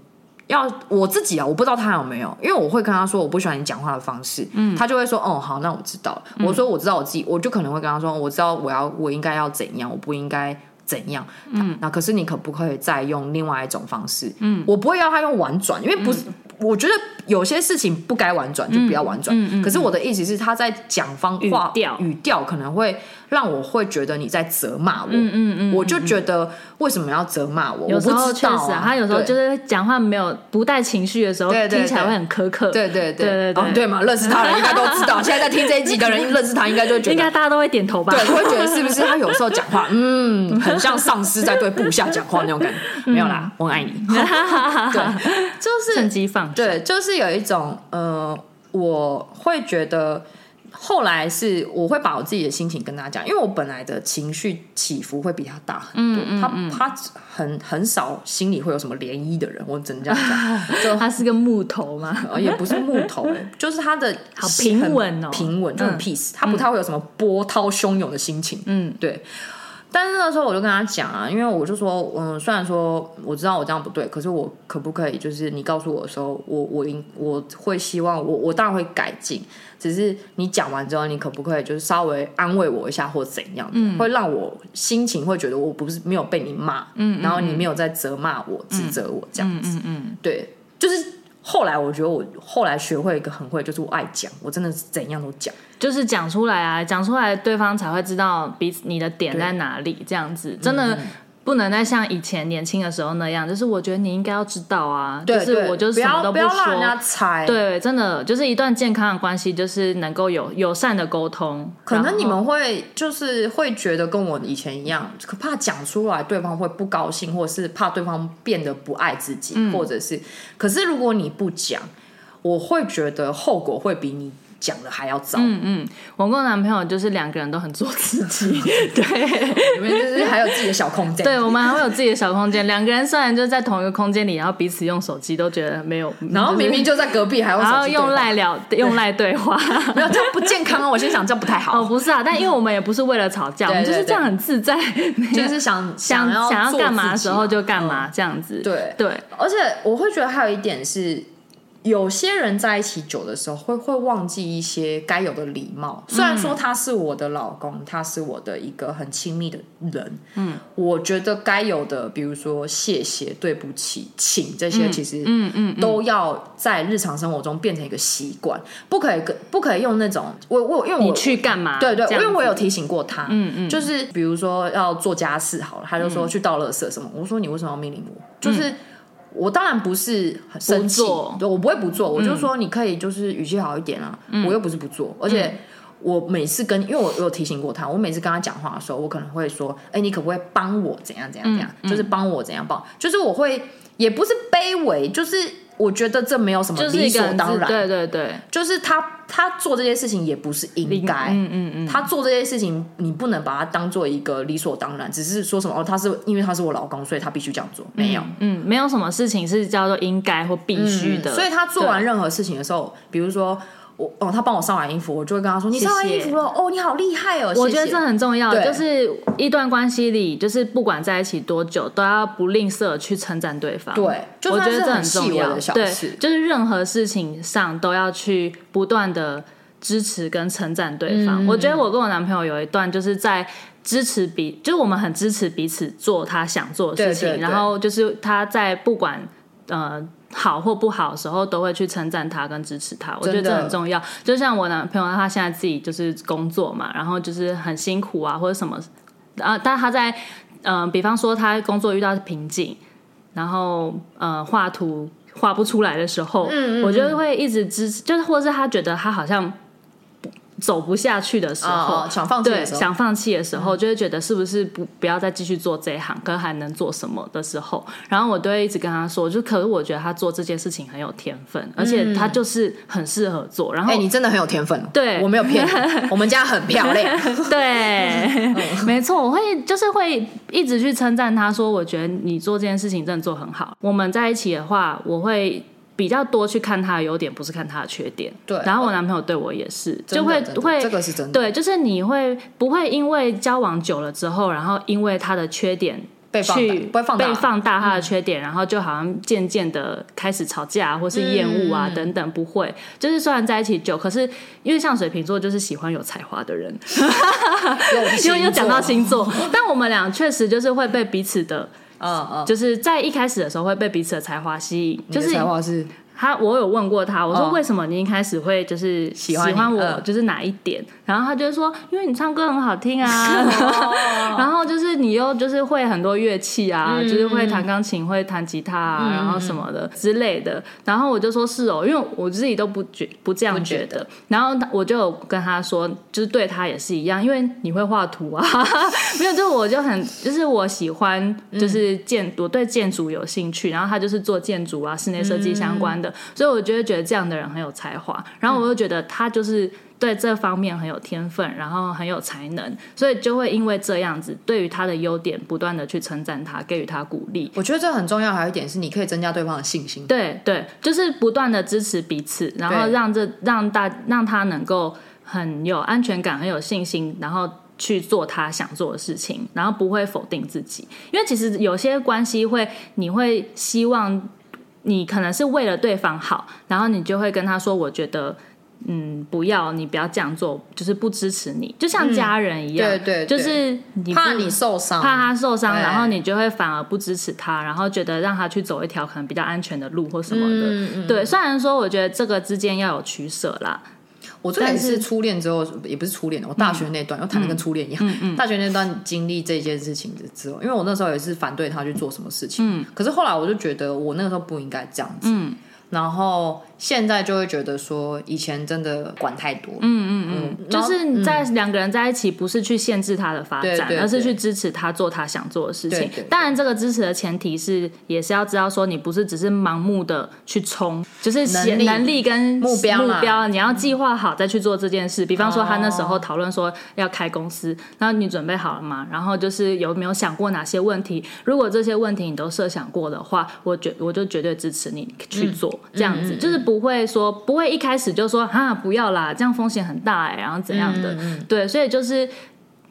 要我自己啊，我不知道他有没有，因为我会跟他说我不喜欢你讲话的方式，嗯，他就会说哦好，那我知道。了。嗯、我说我知道我自己，我就可能会跟他说我知道我要我应该要怎样，我不应该怎样，嗯，那可是你可不可以再用另外一种方式？嗯，我不会要他用婉转，因为不是，嗯、我觉得有些事情不该婉转就不要婉转，嗯嗯嗯、可是我的意思是他在讲方话语调可能会。让我会觉得你在责骂我，嗯嗯嗯，我就觉得为什么要责骂我？有时候确实啊，他有时候就是讲话没有不带情绪的时候，听起来会很苛刻。对对对对对对嘛，认识他的人应该都知道。现在在听这一集的人认识他，应该就觉得应该大家都会点头吧？对，会觉得是不是他有时候讲话，嗯，很像上司在对部下讲话那种感觉？没有啦，我很爱你。对，就是趁机放。对，就是有一种呃，我会觉得。后来是我会把我自己的心情跟他讲，因为我本来的情绪起伏会比他大很多。嗯嗯嗯、他他很很少心里会有什么涟漪的人，我只能这样讲。就 他是个木头吗？也不是木头，就是他的好平稳哦，平稳就很 peace，、嗯、他不太会有什么波涛汹涌的心情。嗯，对。但是那时候我就跟他讲啊，因为我就说，嗯，虽然说我知道我这样不对，可是我可不可以，就是你告诉我的时候，我我应我会希望我我当然会改进，只是你讲完之后，你可不可以就是稍微安慰我一下或怎样，嗯，会让我心情会觉得我不是没有被你骂，嗯，然后你没有在责骂我、嗯、指责我这样子，嗯，嗯，嗯，对，就是。后来我觉得我后来学会一个很会，就是我爱讲，我真的是怎样都讲，就是讲出来啊，讲出来对方才会知道彼此你的点在哪里，这样子真的。嗯不能再像以前年轻的时候那样，就是我觉得你应该要知道啊，就是我就是什么都不说，不要让人家猜。对，真的就是一段健康的关系，就是能够有友善的沟通。可能你们会就是会觉得跟我以前一样，可怕讲出来对方会不高兴，或者是怕对方变得不爱自己，嗯、或者是，可是如果你不讲，我会觉得后果会比你。讲的还要早。嗯嗯，我跟我男朋友就是两个人都很做自己，对，你们就是还有自己的小空间。对，我们还会有自己的小空间。两个人虽然就在同一个空间里，然后彼此用手机都觉得没有，然后明明就在隔壁，还然后用赖聊，用赖对话，没有这样不健康啊！我心想这样不太好。哦，不是啊，但因为我们也不是为了吵架，我们就是这样很自在，就是想想想要干嘛的时候就干嘛这样子。对对，而且我会觉得还有一点是。有些人在一起久的时候，会会忘记一些该有的礼貌。虽然说他是我的老公，他是我的一个很亲密的人，嗯，我觉得该有的，比如说谢谢、对不起、请这些，其实，嗯嗯，都要在日常生活中变成一个习惯，不可以跟不可以用那种我我因为我你去干嘛？对对，因为我有提醒过他，嗯嗯，就是比如说要做家事好了，他就说去倒垃圾什么，我说你为什么要命令我？就是。我当然不是很生气，对，我不会不做，我就说你可以就是语气好一点啊，嗯、我又不是不做，而且我每次跟，因为我有提醒过他，我每次跟他讲话的时候，我可能会说，哎、欸，你可不可以帮我怎样怎样怎样，嗯、就是帮我怎样帮，就是我会也不是卑微，就是。我觉得这没有什么理所当然，对对对，就是他他做这些事情也不是应该，嗯嗯嗯，他做这些事情你不能把它当做一个理所当然，只是说什么哦，他是因为他是我老公，所以他必须这样做，没有，嗯，没有什么事情是叫做应该或必须的，所以他做完任何事情的时候，比如说。我哦，他帮我上完衣服，我就会跟他说：“你上完衣服了，哦，你好厉害哦！”我觉得这很重要，就是一段关系里，就是不管在一起多久，都要不吝啬去称赞对方。对，就我觉得这很重要。对，就是任何事情上都要去不断的支持跟称赞对方。嗯、我觉得我跟我男朋友有一段，就是在支持彼，就是我们很支持彼此做他想做的事情，对对对，然后就是他在不管呃。好或不好的时候，都会去称赞他跟支持他，我觉得这很重要。就像我男朋友，他现在自己就是工作嘛，然后就是很辛苦啊，或者什么啊，但他在嗯、呃，比方说他工作遇到瓶颈，然后呃，画图画不出来的时候，嗯嗯嗯，我就会一直支持，就是或者是他觉得他好像。走不下去的时候，哦、想放弃的时候，想放弃的时候，嗯、就会觉得是不是不不要再继续做这一行，可还能做什么的时候，然后我都会一直跟他说，就可是我觉得他做这件事情很有天分，而且他就是很适合做。然后，哎、欸，你真的很有天分，对，我没有骗你，我们家很漂亮，对，嗯、没错，我会就是会一直去称赞他，说我觉得你做这件事情真的做很好。我们在一起的话，我会。比较多去看他的优点，不是看他的缺点。对，然后我男朋友对我也是，就会会这个是真的。对，就是你会不会因为交往久了之后，然后因为他的缺点被去被放大他的缺点，然后就好像渐渐的开始吵架或是厌恶啊等等，不会。就是虽然在一起久，可是因为像水瓶座就是喜欢有才华的人，因为 又讲到星座，但我们俩确实就是会被彼此的。嗯嗯，就是在一开始的时候会被彼此的才华吸引，就是才华是。他我有问过他，我说为什么你一开始会就是喜欢我，就是哪一点？然后他就说，因为你唱歌很好听啊，然后就是你又就是会很多乐器啊，就是会弹钢琴、会弹吉他啊，然后什么的之类的。然后我就说是哦，因为我自己都不觉不这样觉得。然后我就跟他说，就是对他也是一样，因为你会画图啊，没有，就我就很就是我喜欢就是建，我对建筑有兴趣，然后他就是做建筑啊、室内设计相关的。所以我就会觉得这样的人很有才华，然后我又觉得他就是对这方面很有天分，然后很有才能，所以就会因为这样子，对于他的优点不断的去称赞他，给予他鼓励。我觉得这很重要，还有一点是你可以增加对方的信心。对对，就是不断的支持彼此，然后让这让大让他能够很有安全感，很有信心，然后。去做他想做的事情，然后不会否定自己。因为其实有些关系会，你会希望你可能是为了对方好，然后你就会跟他说：“我觉得。”嗯，不要，你不要这样做，就是不支持你，就像家人一样，嗯、对，对对，就是你怕你受伤，怕他受伤，然后你就会反而不支持他，然后觉得让他去走一条可能比较安全的路或什么的。对，虽然说我觉得这个之间要有取舍啦。我这也是初恋之后，也不是初恋，我大学那段又谈的跟初恋一样。大学那段经历这件事情之后，因为我那时候也是反对他去做什么事情，嗯、可是后来我就觉得我那个时候不应该这样子。嗯然后现在就会觉得说，以前真的管太多。嗯嗯嗯，嗯就是在两个人在一起，不是去限制他的发展，嗯、而是去支持他做他想做的事情。当然，这个支持的前提是，也是要知道说，你不是只是盲目的去冲，就是能力，跟目标目标，你要计划好再去做这件事。比方说，他那时候讨论说要开公司，那、你准备好了吗？然后就是有没有想过哪些问题？如果这些问题你都设想过的话，我绝我就绝对支持你去做。嗯这样子、嗯、就是不会说不会一开始就说啊不要啦，这样风险很大然后怎样的？对，所以就是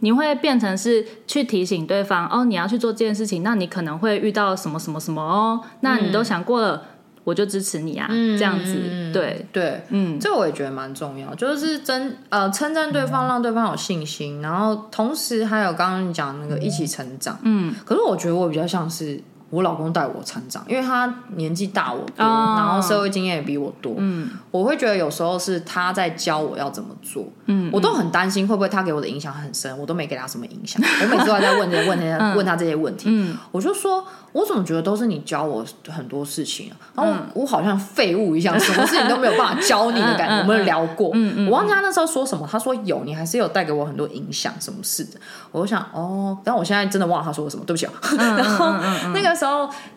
你会变成是去提醒对方哦，你要去做这件事情，那你可能会遇到什么什么什么哦，那你都想过了，嗯、我就支持你啊，嗯、这样子，对对，嗯，这我也觉得蛮重要，就是真呃称赞对方，让对方有信心，然后同时还有刚刚你讲那个一起成长，嗯，可是我觉得我比较像是。我老公带我成长，因为他年纪大我多，哦、然后社会经验也比我多。嗯，我会觉得有时候是他在教我要怎么做。嗯，我都很担心会不会他给我的影响很深，我都没给他什么影响。我每次都在问这些问题，嗯、问他这些问题。嗯，我就说，我怎么觉得都是你教我很多事情，然后我好像废物一样，什么事情都没有办法教你的感觉。我们有聊过，嗯嗯、我忘记他那时候说什么，他说有，你还是有带给我很多影响，什么事的。我就想哦，但我现在真的忘了他说了什么，对不起啊。然后那个时候。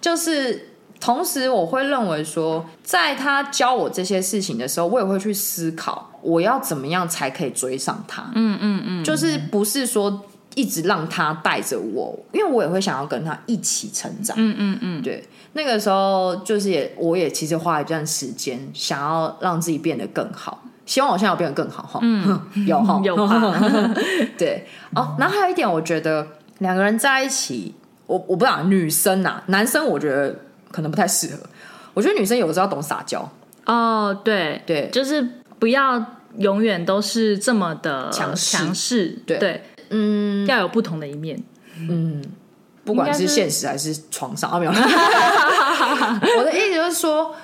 就是，同时我会认为说，在他教我这些事情的时候，我也会去思考，我要怎么样才可以追上他。嗯嗯嗯，就是不是说一直让他带着我，因为我也会想要跟他一起成长。嗯嗯嗯，对。那个时候就是也，我也其实花了一段时间，想要让自己变得更好，希望我现在有变得更好哈。嗯，有哈 有吧。对哦，然后还有一点，我觉得两个人在一起。我我不知道女生呐、啊，男生我觉得可能不太适合。我觉得女生有时候要懂撒娇哦，对对，就是不要永远都是这么的强势强势，对对，嗯，要有不同的一面，嗯，不管是现实还是床上啊，没有。我的意思就是说，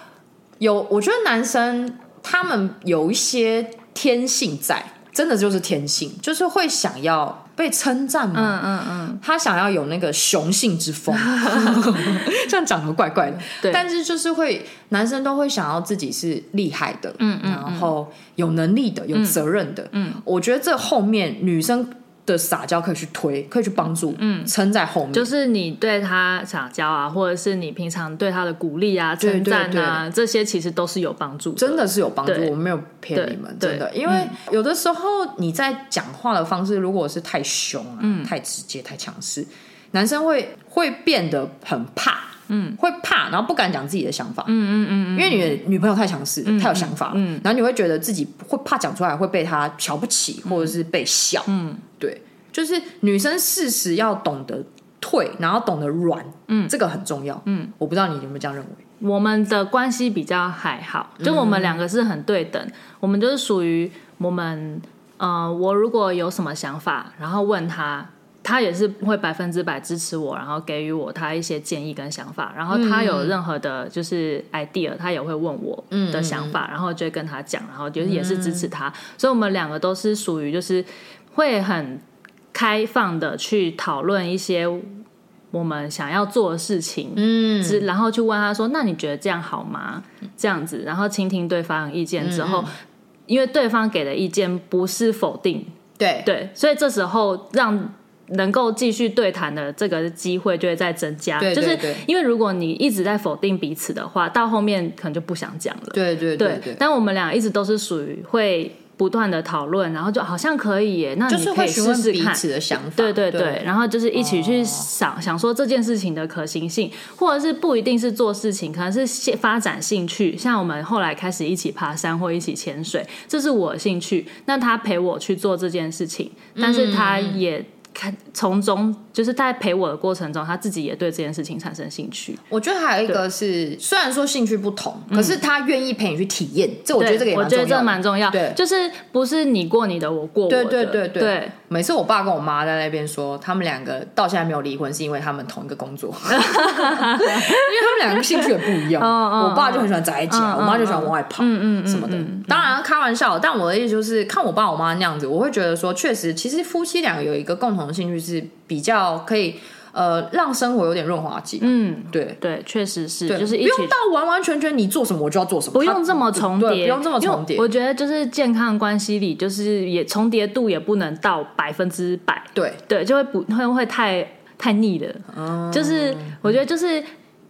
有我觉得男生他们有一些天性在，真的就是天性，就是会想要。被称赞嘛，嗯嗯嗯，他想要有那个雄性之风，这样讲的怪怪的，对，但是就是会，男生都会想要自己是厉害的，嗯嗯，然后有能力的，有责任的，嗯，我觉得这后面女生。的撒娇可以去推，可以去帮助，嗯，撑在后面。就是你对他撒娇啊，或者是你平常对他的鼓励啊、称赞啊，这些其实都是有帮助的，真的是有帮助。我没有骗你们，真的，因为有的时候你在讲话的方式如果是太凶啊、嗯、太直接、太强势，男生会会变得很怕。嗯，会怕，然后不敢讲自己的想法。嗯嗯嗯，因为你的女朋友太强势，太有想法。嗯，然后你会觉得自己会怕讲出来会被他瞧不起，或者是被笑。嗯，对，就是女生适时要懂得退，然后懂得软。嗯，这个很重要。嗯，我不知道你有没有这样认为？我们的关系比较还好，就我们两个是很对等。我们就是属于我们，呃，我如果有什么想法，然后问他。他也是会百分之百支持我，然后给予我他一些建议跟想法。然后他有任何的就是 idea，他也会问我的想法，嗯、然后就会跟他讲，然后就是也是支持他。嗯、所以我们两个都是属于就是会很开放的去讨论一些我们想要做的事情，嗯，然后去问他说：“那你觉得这样好吗？”这样子，然后倾听对方的意见之后，嗯、因为对方给的意见不是否定，对对，所以这时候让。能够继续对谈的这个机会就会再增加，对对对，就是因为如果你一直在否定彼此的话，到后面可能就不想讲了。对对对，对，对，但我们俩一直都是属于会不断的讨论，然后就好像可以耶，那你可以试试看。对对对，对然后就是一起去想、哦、想说这件事情的可行性，或者是不一定是做事情，可能是发展兴趣。像我们后来开始一起爬山或一起潜水，这是我的兴趣，那他陪我去做这件事情，但是他也。嗯看，从中就是在陪我的过程中，他自己也对这件事情产生兴趣。我觉得还有一个是，虽然说兴趣不同，可是他愿意陪你去体验。这我觉得这个也蛮重要。我觉得这蛮重要。对，就是不是你过你的，我过我的。对对对对。对每次我爸跟我妈在那边说，他们两个到现在没有离婚，是因为他们同一个工作。因为他们两个兴趣也不一样。我爸就很喜欢宅家，我妈就喜欢往外跑，嗯嗯什么的。当然开玩笑，但我的意思就是，看我爸我妈那样子，我会觉得说，确实，其实夫妻两个有一个共同的。兴趣是比较可以呃让生活有点润滑剂，嗯，对。对，确实是，就是一不用到完完全全你做什么我就要做什么，不用这么重叠，不用这么重叠。我觉得就是健康关系里，就是也重叠度也不能到百分之百，对。对，就会不会会太太腻了，嗯，就是我觉得就是。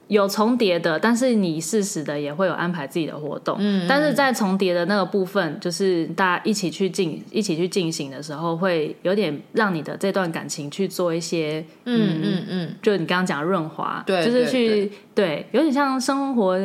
有重叠的，但是你适时的也会有安排自己的活动。嗯，但是在重叠的那个部分，就是大家一起去进、一起去进行的时候，会有点让你的这段感情去做一些，嗯嗯嗯，就你刚刚讲的润滑，对，就是去对，有点像生活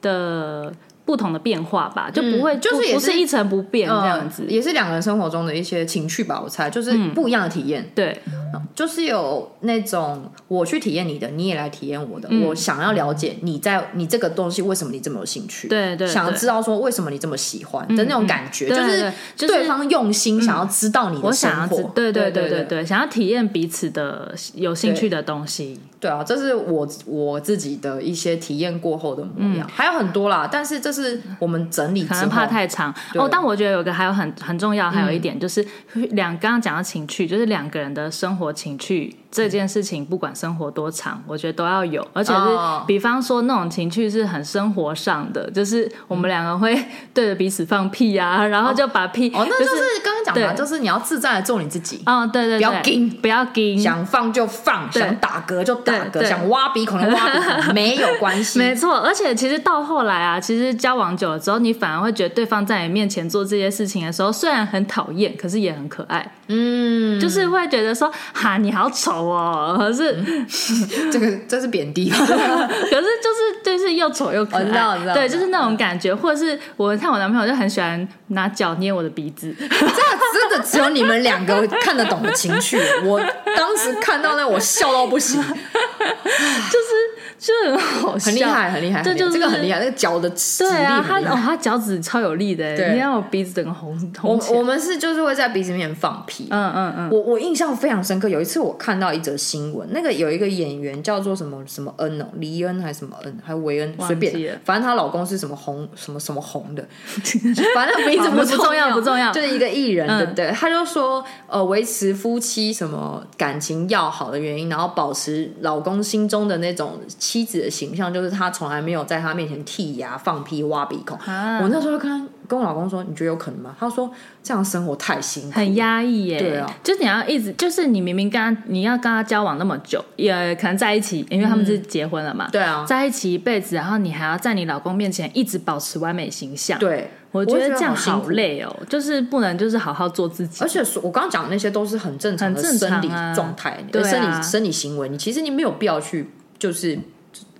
的。不同的变化吧，就不会、嗯、就是也是不是一成不变这样子，呃、也是两个人生活中的一些情趣吧，我猜就是不一样的体验、嗯。对、嗯，就是有那种我去体验你的，你也来体验我的、嗯。我想要了解你在你这个东西为什么你这么有兴趣，对对，对，想要知道说为什么你这么喜欢的那种感觉，嗯、就是对方用心想要知道你的生活，对对对对对，想要体验彼此的有兴趣的东西。对啊，这是我我自己的一些体验过后的模样、嗯，还有很多啦，但是这是我们整理可能怕太长哦。但我觉得有个还有很很重要，还有一点就是两刚刚讲的情趣，就是两个人的生活情趣。这件事情不管生活多长，我觉得都要有，而且是比方说那种情趣是很生活上的，就是我们两个会 对着彼此放屁啊，然后就把屁哦，那就是刚刚讲的，就是你要自在的做你自己，哦，对对对，不要紧，不要紧，想放就放，想打嗝就打嗝，想挖鼻孔就挖鼻孔，没有关系，没错。而且其实到后来啊，其实交往久了之后，你反而会觉得对方在你面前做这些事情的时候，虽然很讨厌，可是也很可爱，嗯，就是会觉得说，哈，你好丑。哦，可是、嗯、这个这是贬低，可是就是就是又丑又可爱，对，就是那种感觉，或者是我看我男朋友就很喜欢拿脚捏我的鼻子，这真的只有你们两个看得懂的情绪。我当时看到那我笑到不行，就是。就很好笑，很厉害，很厉害，这就是这个很厉害，那个脚的对啊，他哦，他脚趾超有力的，你看我鼻子整个红红。我我们是就是会在鼻子里面放屁，嗯嗯嗯。我我印象非常深刻，有一次我看到一则新闻，那个有一个演员叫做什么什么恩哦，黎恩还是什么恩，还是维恩，随便，反正她老公是什么红什么什么红的，反正名字不重要不重要，就是一个艺人，对不对？他就说呃，维持夫妻什么感情要好的原因，然后保持老公心中的那种。妻子的形象就是他从来没有在他面前剔牙、放屁、挖鼻孔。啊、我那时候跟跟我老公说：“你觉得有可能吗？”他说：“这样生活太辛苦，很压抑耶。”对啊，就是你要一直，就是你明明跟他，你要跟他交往那么久，也可能在一起，因为他们是结婚了嘛。对啊，在一起一辈子，然后你还要在你老公面前一直保持完美形象。对，我觉得这样好累哦，就是不能就是好好做自己。而且我刚刚讲的那些都是很正常的生理状态，对、啊、生理生理行为，你其实你没有必要去就是。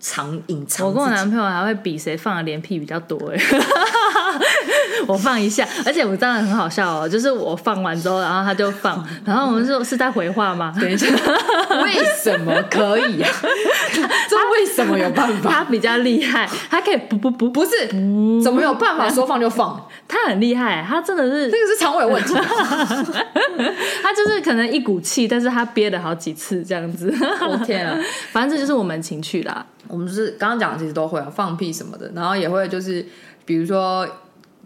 藏隐藏，我跟我男朋友还会比谁放的连屁比较多哎，我放一下，而且我真的很好笑哦，就是我放完之后，然后他就放，然后我们说是在回话吗？等一下，为什么可以啊？这为什么有办法？他比较厉害，他可以不不不不是，怎么有办法说放就放？他很厉害，他真的是这个是肠胃问题，他就是可能一股气，但是他憋了好几次这样子。我天啊，反正这就是我们情趣啦。我们就是刚刚讲的，其实都会啊，放屁什么的，然后也会就是，比如说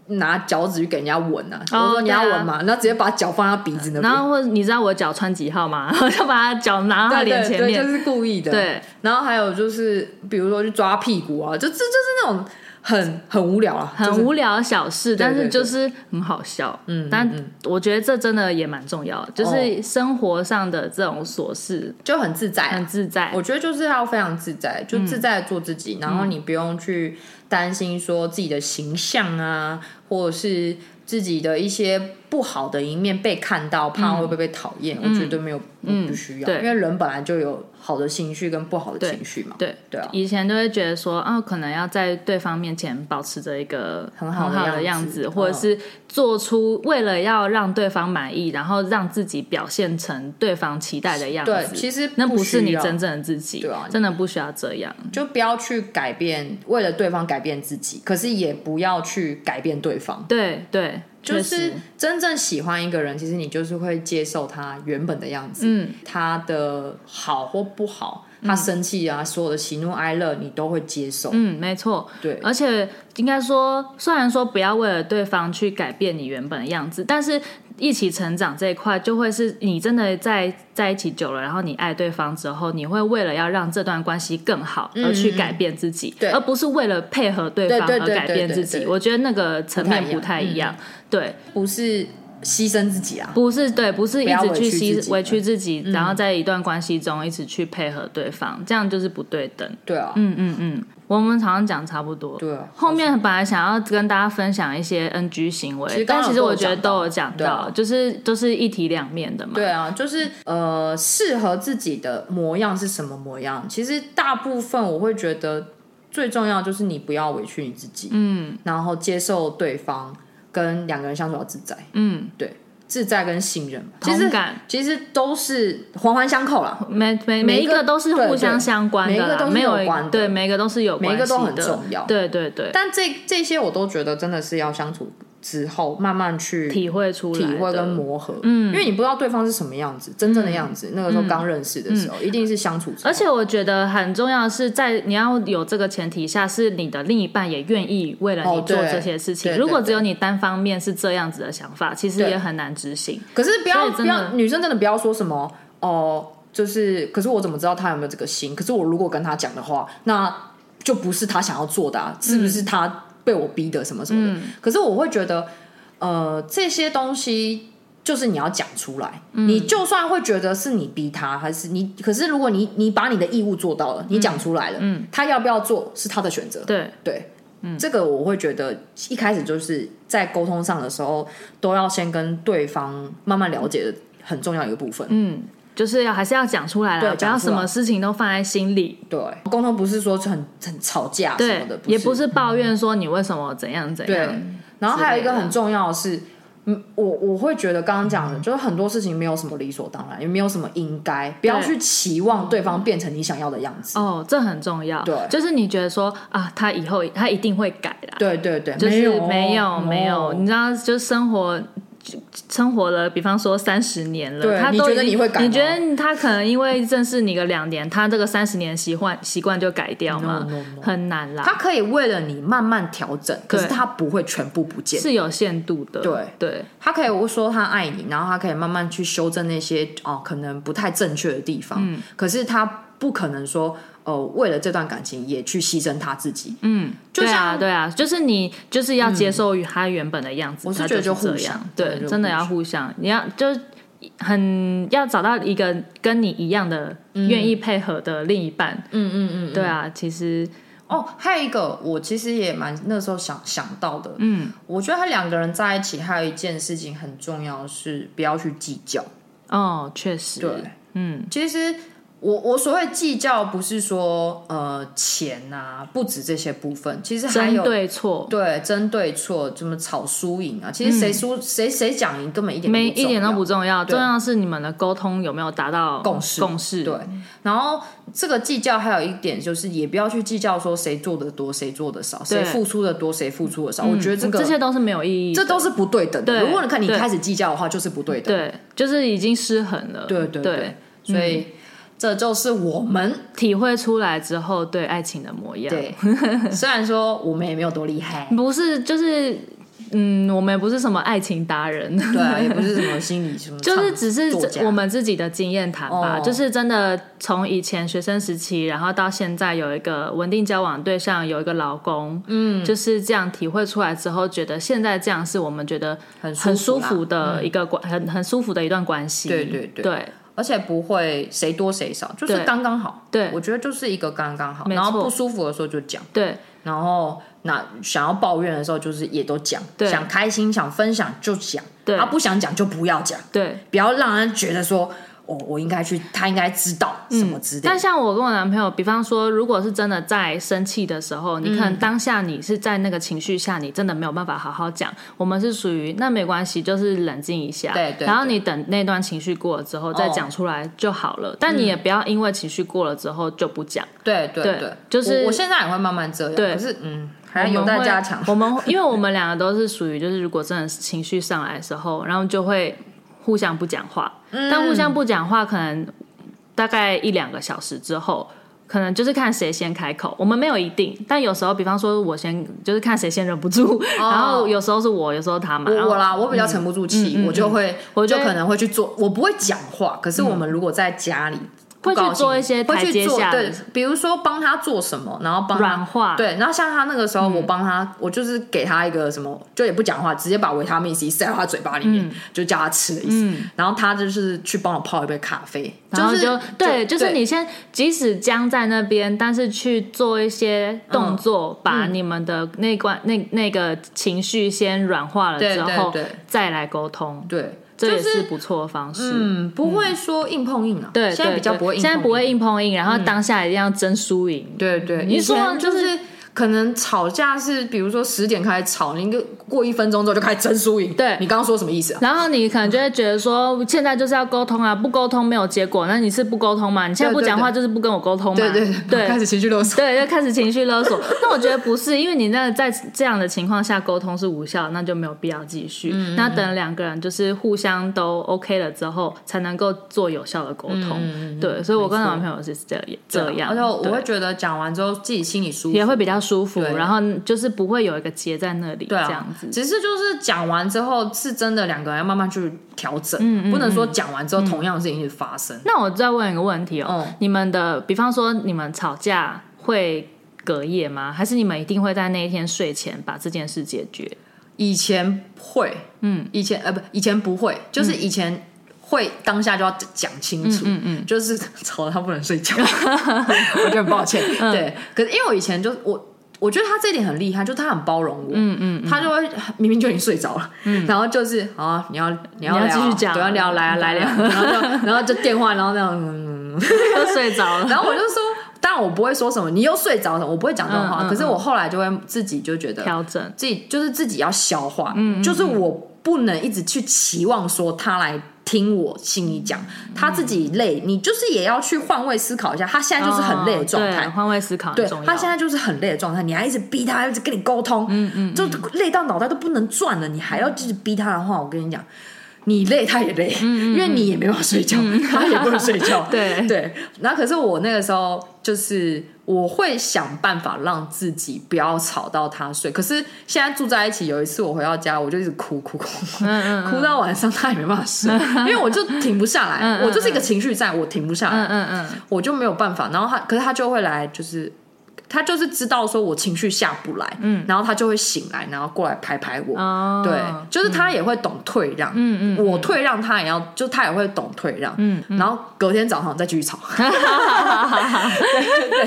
拿脚趾去给人家闻啊，我、哦、说你要闻嘛，然后直接把脚放到鼻子那边，然后或者你知道我脚穿几号吗？我 就把他脚拿到他脸前面，对，对，对，就是故意的。对，然后还有就是，比如说去抓屁股啊，就这就，就是那种。很很无聊啊，很无聊的小事，但是就是很好笑。嗯，但我觉得这真的也蛮重要的，嗯，就是生活上的这种琐事就很自在，很自在。我觉得就是要非常自在，就自在做自己，嗯，然后你不用去担心说自己的形象啊，或者是。自己的一些不好的一面被看到，怕会不会被讨厌？嗯、我觉得没有，嗯，不需要，因为人本来就有好的情绪跟不好的情绪嘛。对对啊，以前都会觉得说，啊，可能要在对方面前保持着一个很好的样子，或者是做出为了要让对方满意，然后让自己表现成对方期待的样子。对，其实那不是你真正的自己，对啊，真的不需要这样，就不要去改变，为了对方改变自己，可是也不要去改变对方。对对。就是真正喜欢一个人，其实你就是会接受他原本的样子，嗯，他的好或不好，他生气啊，嗯、所有的喜怒哀乐，你都会接受。嗯，没错，对。而且应该说，虽然说不要为了对方去改变你原本的样子，但是一起成长这一块，就会是你真的在在一起久了，然后你爱对方之后，你会为了要让这段关系更好而去改变自己，而不是为了配合对方而改变自己。我觉得那个层面不太一样。对，不是牺牲自己啊，不是对，不是一直去牺委屈自己，然后在一段关系中一直去配合对方，这样就是不对等。对啊，嗯嗯嗯，我们常常讲差不多。对啊，后面本来想要跟大家分享一些 NG 行为，但其实我觉得都有讲到，就是都是一体两面的嘛。对啊，就是呃，适合自己的模样是什么模样？其实大部分我会觉得最重要就是你不要委屈你自己，嗯，然后接受对方。跟两个人相处要自在，嗯，对，自在跟信任，其实其实都是环环相扣了，每每每一个都是互相相关的，每一个都是有关的，对，每一个都是有关，每一个都很重要，对对对。但这这些我都觉得真的是要相处之后慢慢去体会出来，体会跟磨合，嗯，因为你不知道对方是什么样子，真正的样子，那个时候刚认识的时候，一定是相处。而且我觉得很重要的是，在你要有这个前提下，是你的另一半也愿意为了你做这些事情。如果只有你单方面是这样子的想法，其实也很难执行。可是不要不要，女生真的不要说什么哦，就是，可是我怎么知道他有没有这个心？可是我如果跟他讲的话，那就不是他想要做的，是不是他？被我逼的什么什么的，嗯、可是我会觉得，呃，这些东西就是你要讲出来。嗯、你就算会觉得是你逼他，还是你，可是如果你你把你的义务做到了，你讲出来了，嗯，他要不要做是他的选择。对对，嗯，这个我会觉得一开始就是在沟通上的时候，都要先跟对方慢慢了解的很重要一个部分。嗯。就是要还是要讲出来了，不要什么事情都放在心里。对，沟通不是说很很吵架什么的，也不是抱怨说你为什么怎样怎样。对，然后还有一个很重要的是，嗯，我我会觉得刚刚讲的，就是很多事情没有什么理所当然，也没有什么应该，不要去期望对方变成你想要的样子。哦，这很重要。对，就是你觉得说啊，他以后他一定会改啦。对对对，就是没有没有，你知道，就是生活。生活了，比方说三十年了，他都你觉得你会改？你觉得他可能因为认识你个两年，他这个三十年习惯习惯就改掉吗？No, no, no. 很难啦。他可以为了你慢慢调整，可是他不会全部不见，是有限度的。对对，他可以说他爱你，然后他可以慢慢去修正那些哦可能不太正确的地方。嗯，可是他不可能说。哦，为了这段感情也去牺牲他自己，嗯，对啊，对啊，就是你就是要接受于他原本的样子，我是觉得就互相，对，真的要互相，你要就很要找到一个跟你一样的愿意配合的另一半，嗯嗯嗯，对啊，其实哦，还有一个我其实也蛮那时候想想到的，嗯，我觉得他两个人在一起还有一件事情很重要，是不要去计较，哦，确实，对，嗯，其实。我我所谓计较不是说呃钱啊，不止这些部分，其实还有对错，对争对错，怎么吵输赢啊？其实谁输谁谁讲赢根本一点没一点都不重要，重要是你们的沟通有没有达到共识共识。对，然后这个计较还有一点就是，也不要去计较说谁做的多，谁做的少，谁付出的多，谁付出的少。我觉得这个这些都是没有意义，这都是不对等的。如果你看你开始计较的话，就是不对等，对，就是已经失衡了。对对对，所以。这就是我们体会出来之后对爱情的模样。对，虽然说我们也没有多厉害，不是，就是嗯，我们也不是什么爱情达人，对啊，也不是什么心理什么，就是只是我们自己的经验谈吧。哦、就是真的从以前学生时期，然后到现在有一个稳定交往对象，有一个老公，嗯，就是这样体会出来之后，觉得现在这样是我们觉得很很舒服的一个关，很很舒服的一段关系。对对对。对而且不会谁多谁少，就是刚刚好。对，我觉得就是一个刚刚好。然后不舒服的时候就讲。对，然后那想要抱怨的时候，就是也都讲。对，想开心想分享就讲。对，他不想讲就不要讲。对，不要让人觉得说。我我应该去，他应该知道什么之类的。但像我跟我男朋友，比方说，如果是真的在生气的时候，你可能当下你是在那个情绪下，你真的没有办法好好讲。我们是属于那没关系，就是冷静一下，对对。然后你等那段情绪过了之后再讲出来就好了。但你也不要因为情绪过了之后就不讲。对对对，就是我现在也会慢慢这样。对，可是嗯，还有待加强。我们因为我们两个都是属于，就是如果真的是情绪上来的时候，然后就会。互相不讲话，但互相不讲话，可能大概一两个小时之后，可能就是看谁先开口。我们没有一定，但有时候，比方说我先，就是看谁先忍不住，然后有时候是我，有时候他嘛。我啦，我比较沉不住气，我就会，我就可能会去做，我不会讲话。可是我们如果在家里。会去做一些台阶下，对，比如说帮他做什么，然后帮他软化，对，然后像他那个时候，我帮他，我就是给他一个什么，就也不讲话，直接把维他命 C 塞到他嘴巴里面，就叫他吃的意思。然后他就是去帮我泡一杯咖啡，就是就对，就是你先即使僵在那边，但是去做一些动作，把你们的那关那那个情绪先软化了之后，再来沟通，对。这也是不错的方式，嗯，不会说硬碰硬啊，对，现在比较不会，现在不会硬碰硬，然后当下一定要争输赢，对对，你说就是。可能吵架是，比如说十点开始吵，你一个过一分钟之后就开始争输赢。对，你刚刚说什么意思啊？然后你可能就会觉得说，现在就是要沟通啊，不沟通没有结果，那你是不沟通嘛？你现在不讲话就是不跟我沟通嘛？对对对，开始情绪勒索。对，就开始情绪勒索。那我觉得不是，因为你那在这样的情况下沟通是无效，那就没有必要继续。嗯，那等两个人就是互相都 OK 了之后，才能够做有效的沟通。嗯，对，所以我跟男朋友是这样这样。而且我会觉得讲完之后自己心里舒服，也会比较舒服。然后。就是不会有一个结在那里，这样子。只是就是讲完之后，是真的两个人要慢慢去调整，不能说讲完之后同样的事情一直发生。那我再问一个问题哦，你们的，比方说你们吵架会隔夜吗？还是你们一定会在那一天睡前把这件事解决？以前会，嗯，以前呃不，以前不会，就是以前会当下就要讲清楚，嗯嗯，就是 吵到他不能睡觉，我觉得很抱歉，对。可是因为我以前就我。我觉得他这一点很厉害，就他很包容我，嗯嗯，他就会明明就已经睡着了，嗯，然后就是啊，你要你要继续讲，要聊来啊来聊，然后就然后就电话，然后那样，嗯，又睡着了，然后我就说，当然我不会说什么，你又睡着了，我不会讲这种话，可是我后来就会自己就觉得调整，自己就是自己要消化，嗯，就是我不能一直去期望说他来。听我心里讲，他自己累，你就是也要去换位思考一下。他现在就是很累的状态，换位思考对，他现在就是很累的状态，你还一直逼他，一直跟你沟通，嗯嗯，就累到脑袋都不能转了，你还要继续逼他的话，我跟你讲。你累，他也累，因为你也没办法睡觉，他也不能睡觉。对对，然后可是我那个时候就是我会想办法让自己不要吵到他睡。可是现在住在一起，有一次我回到家，我就一直哭哭哭，哭到晚上他也没办法睡，因为我就停不下来，我就是一个情绪在，我停不下来，嗯嗯，我就没有办法。然后他，可是他就会来，就是。他就是知道说我情绪下不来，嗯，然后他就会醒来，然后过来拍拍我，哦，对，就是他也会懂退让，嗯。嗯，我退让他也要，就他也会懂退让，嗯，然后隔天早上再继续吵，对对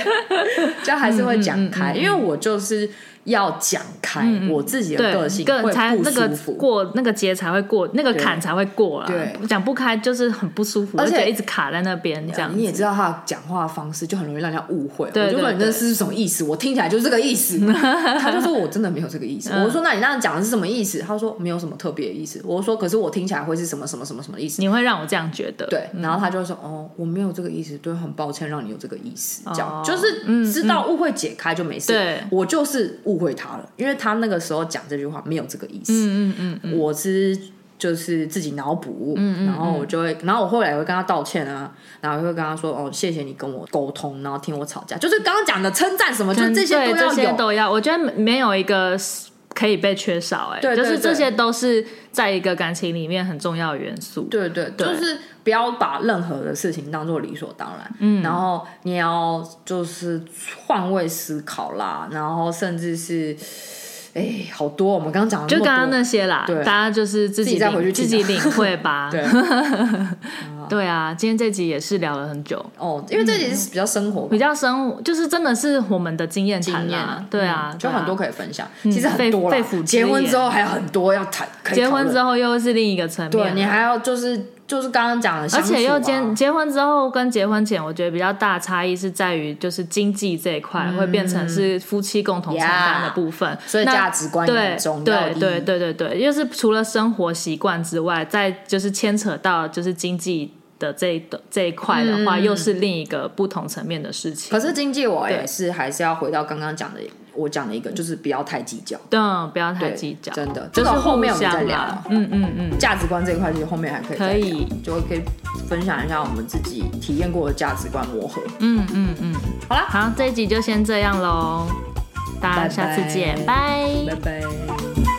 对，就还是会讲开，因为我就是。要讲开我自己的个性，会不舒服，过那个节才会过，那个坎才会过了。对，讲不开就是很不舒服，而且一直卡在那边。这样你也知道他讲话方式就很容易让人家误会。我就问你这是什么意思？我听起来就是这个意思。他就说我真的没有这个意思。我说那你那样讲的是什么意思？他说没有什么特别的意思。我说可是我听起来会是什么什么什么什么意思？你会让我这样觉得？对，然后他就说哦，我没有这个意思，对，很抱歉让你有这个意思。这样就是知道误会解开就没事。对，我就是误会他了，因为。他那个时候讲这句话没有这个意思，嗯嗯嗯，我是就是自己脑补，嗯嗯，然后我就会，然后我后来也会跟他道歉啊，然后也会跟他说哦，谢谢你跟我沟通，然后听我吵架，就是刚刚讲的称赞什么，就这些都要有，这些都要，我觉得没有一个可以被缺少，哎，对，就是这些都是在一个感情里面很重要的元素，对对对，就是不要把任何的事情当做理所当然，嗯，然后你要就是换位思考啦，然后甚至是。哎，好多！我们刚刚讲的就刚刚那些啦，对，大家就是自己再回去自己领会吧。对，对啊，今天这集也是聊了很久。哦，因为这集是比较生活，比较生活，就是真的是我们的经验谈啊，对啊，就很多可以分享。其实很多了，结婚之后还有很多要谈，结婚之后又是另一个层面，对你还要就是。就是刚刚讲的，而且又结结婚之后跟结婚前，我觉得比较大差异是在于，就是经济这一块会变成是夫妻共同承担的部分，所以价值观也很重要。对对对对对，就是除了生活习惯之外，再就是牵扯到就是经济的这一这一块的话，嗯、又是另一个不同层面的事情。可是经济我也是还是要回到刚刚讲的。我讲的一个就是不要太计较，对，不要太计较，真的，就是后面我们再聊，嗯嗯嗯，价值观这一块其实后面还可以，可以，就可以分享一下我们自己体验过的价值观磨合，嗯嗯嗯，好啦，好，这一集就先这样喽，大家下次见，拜。拜拜。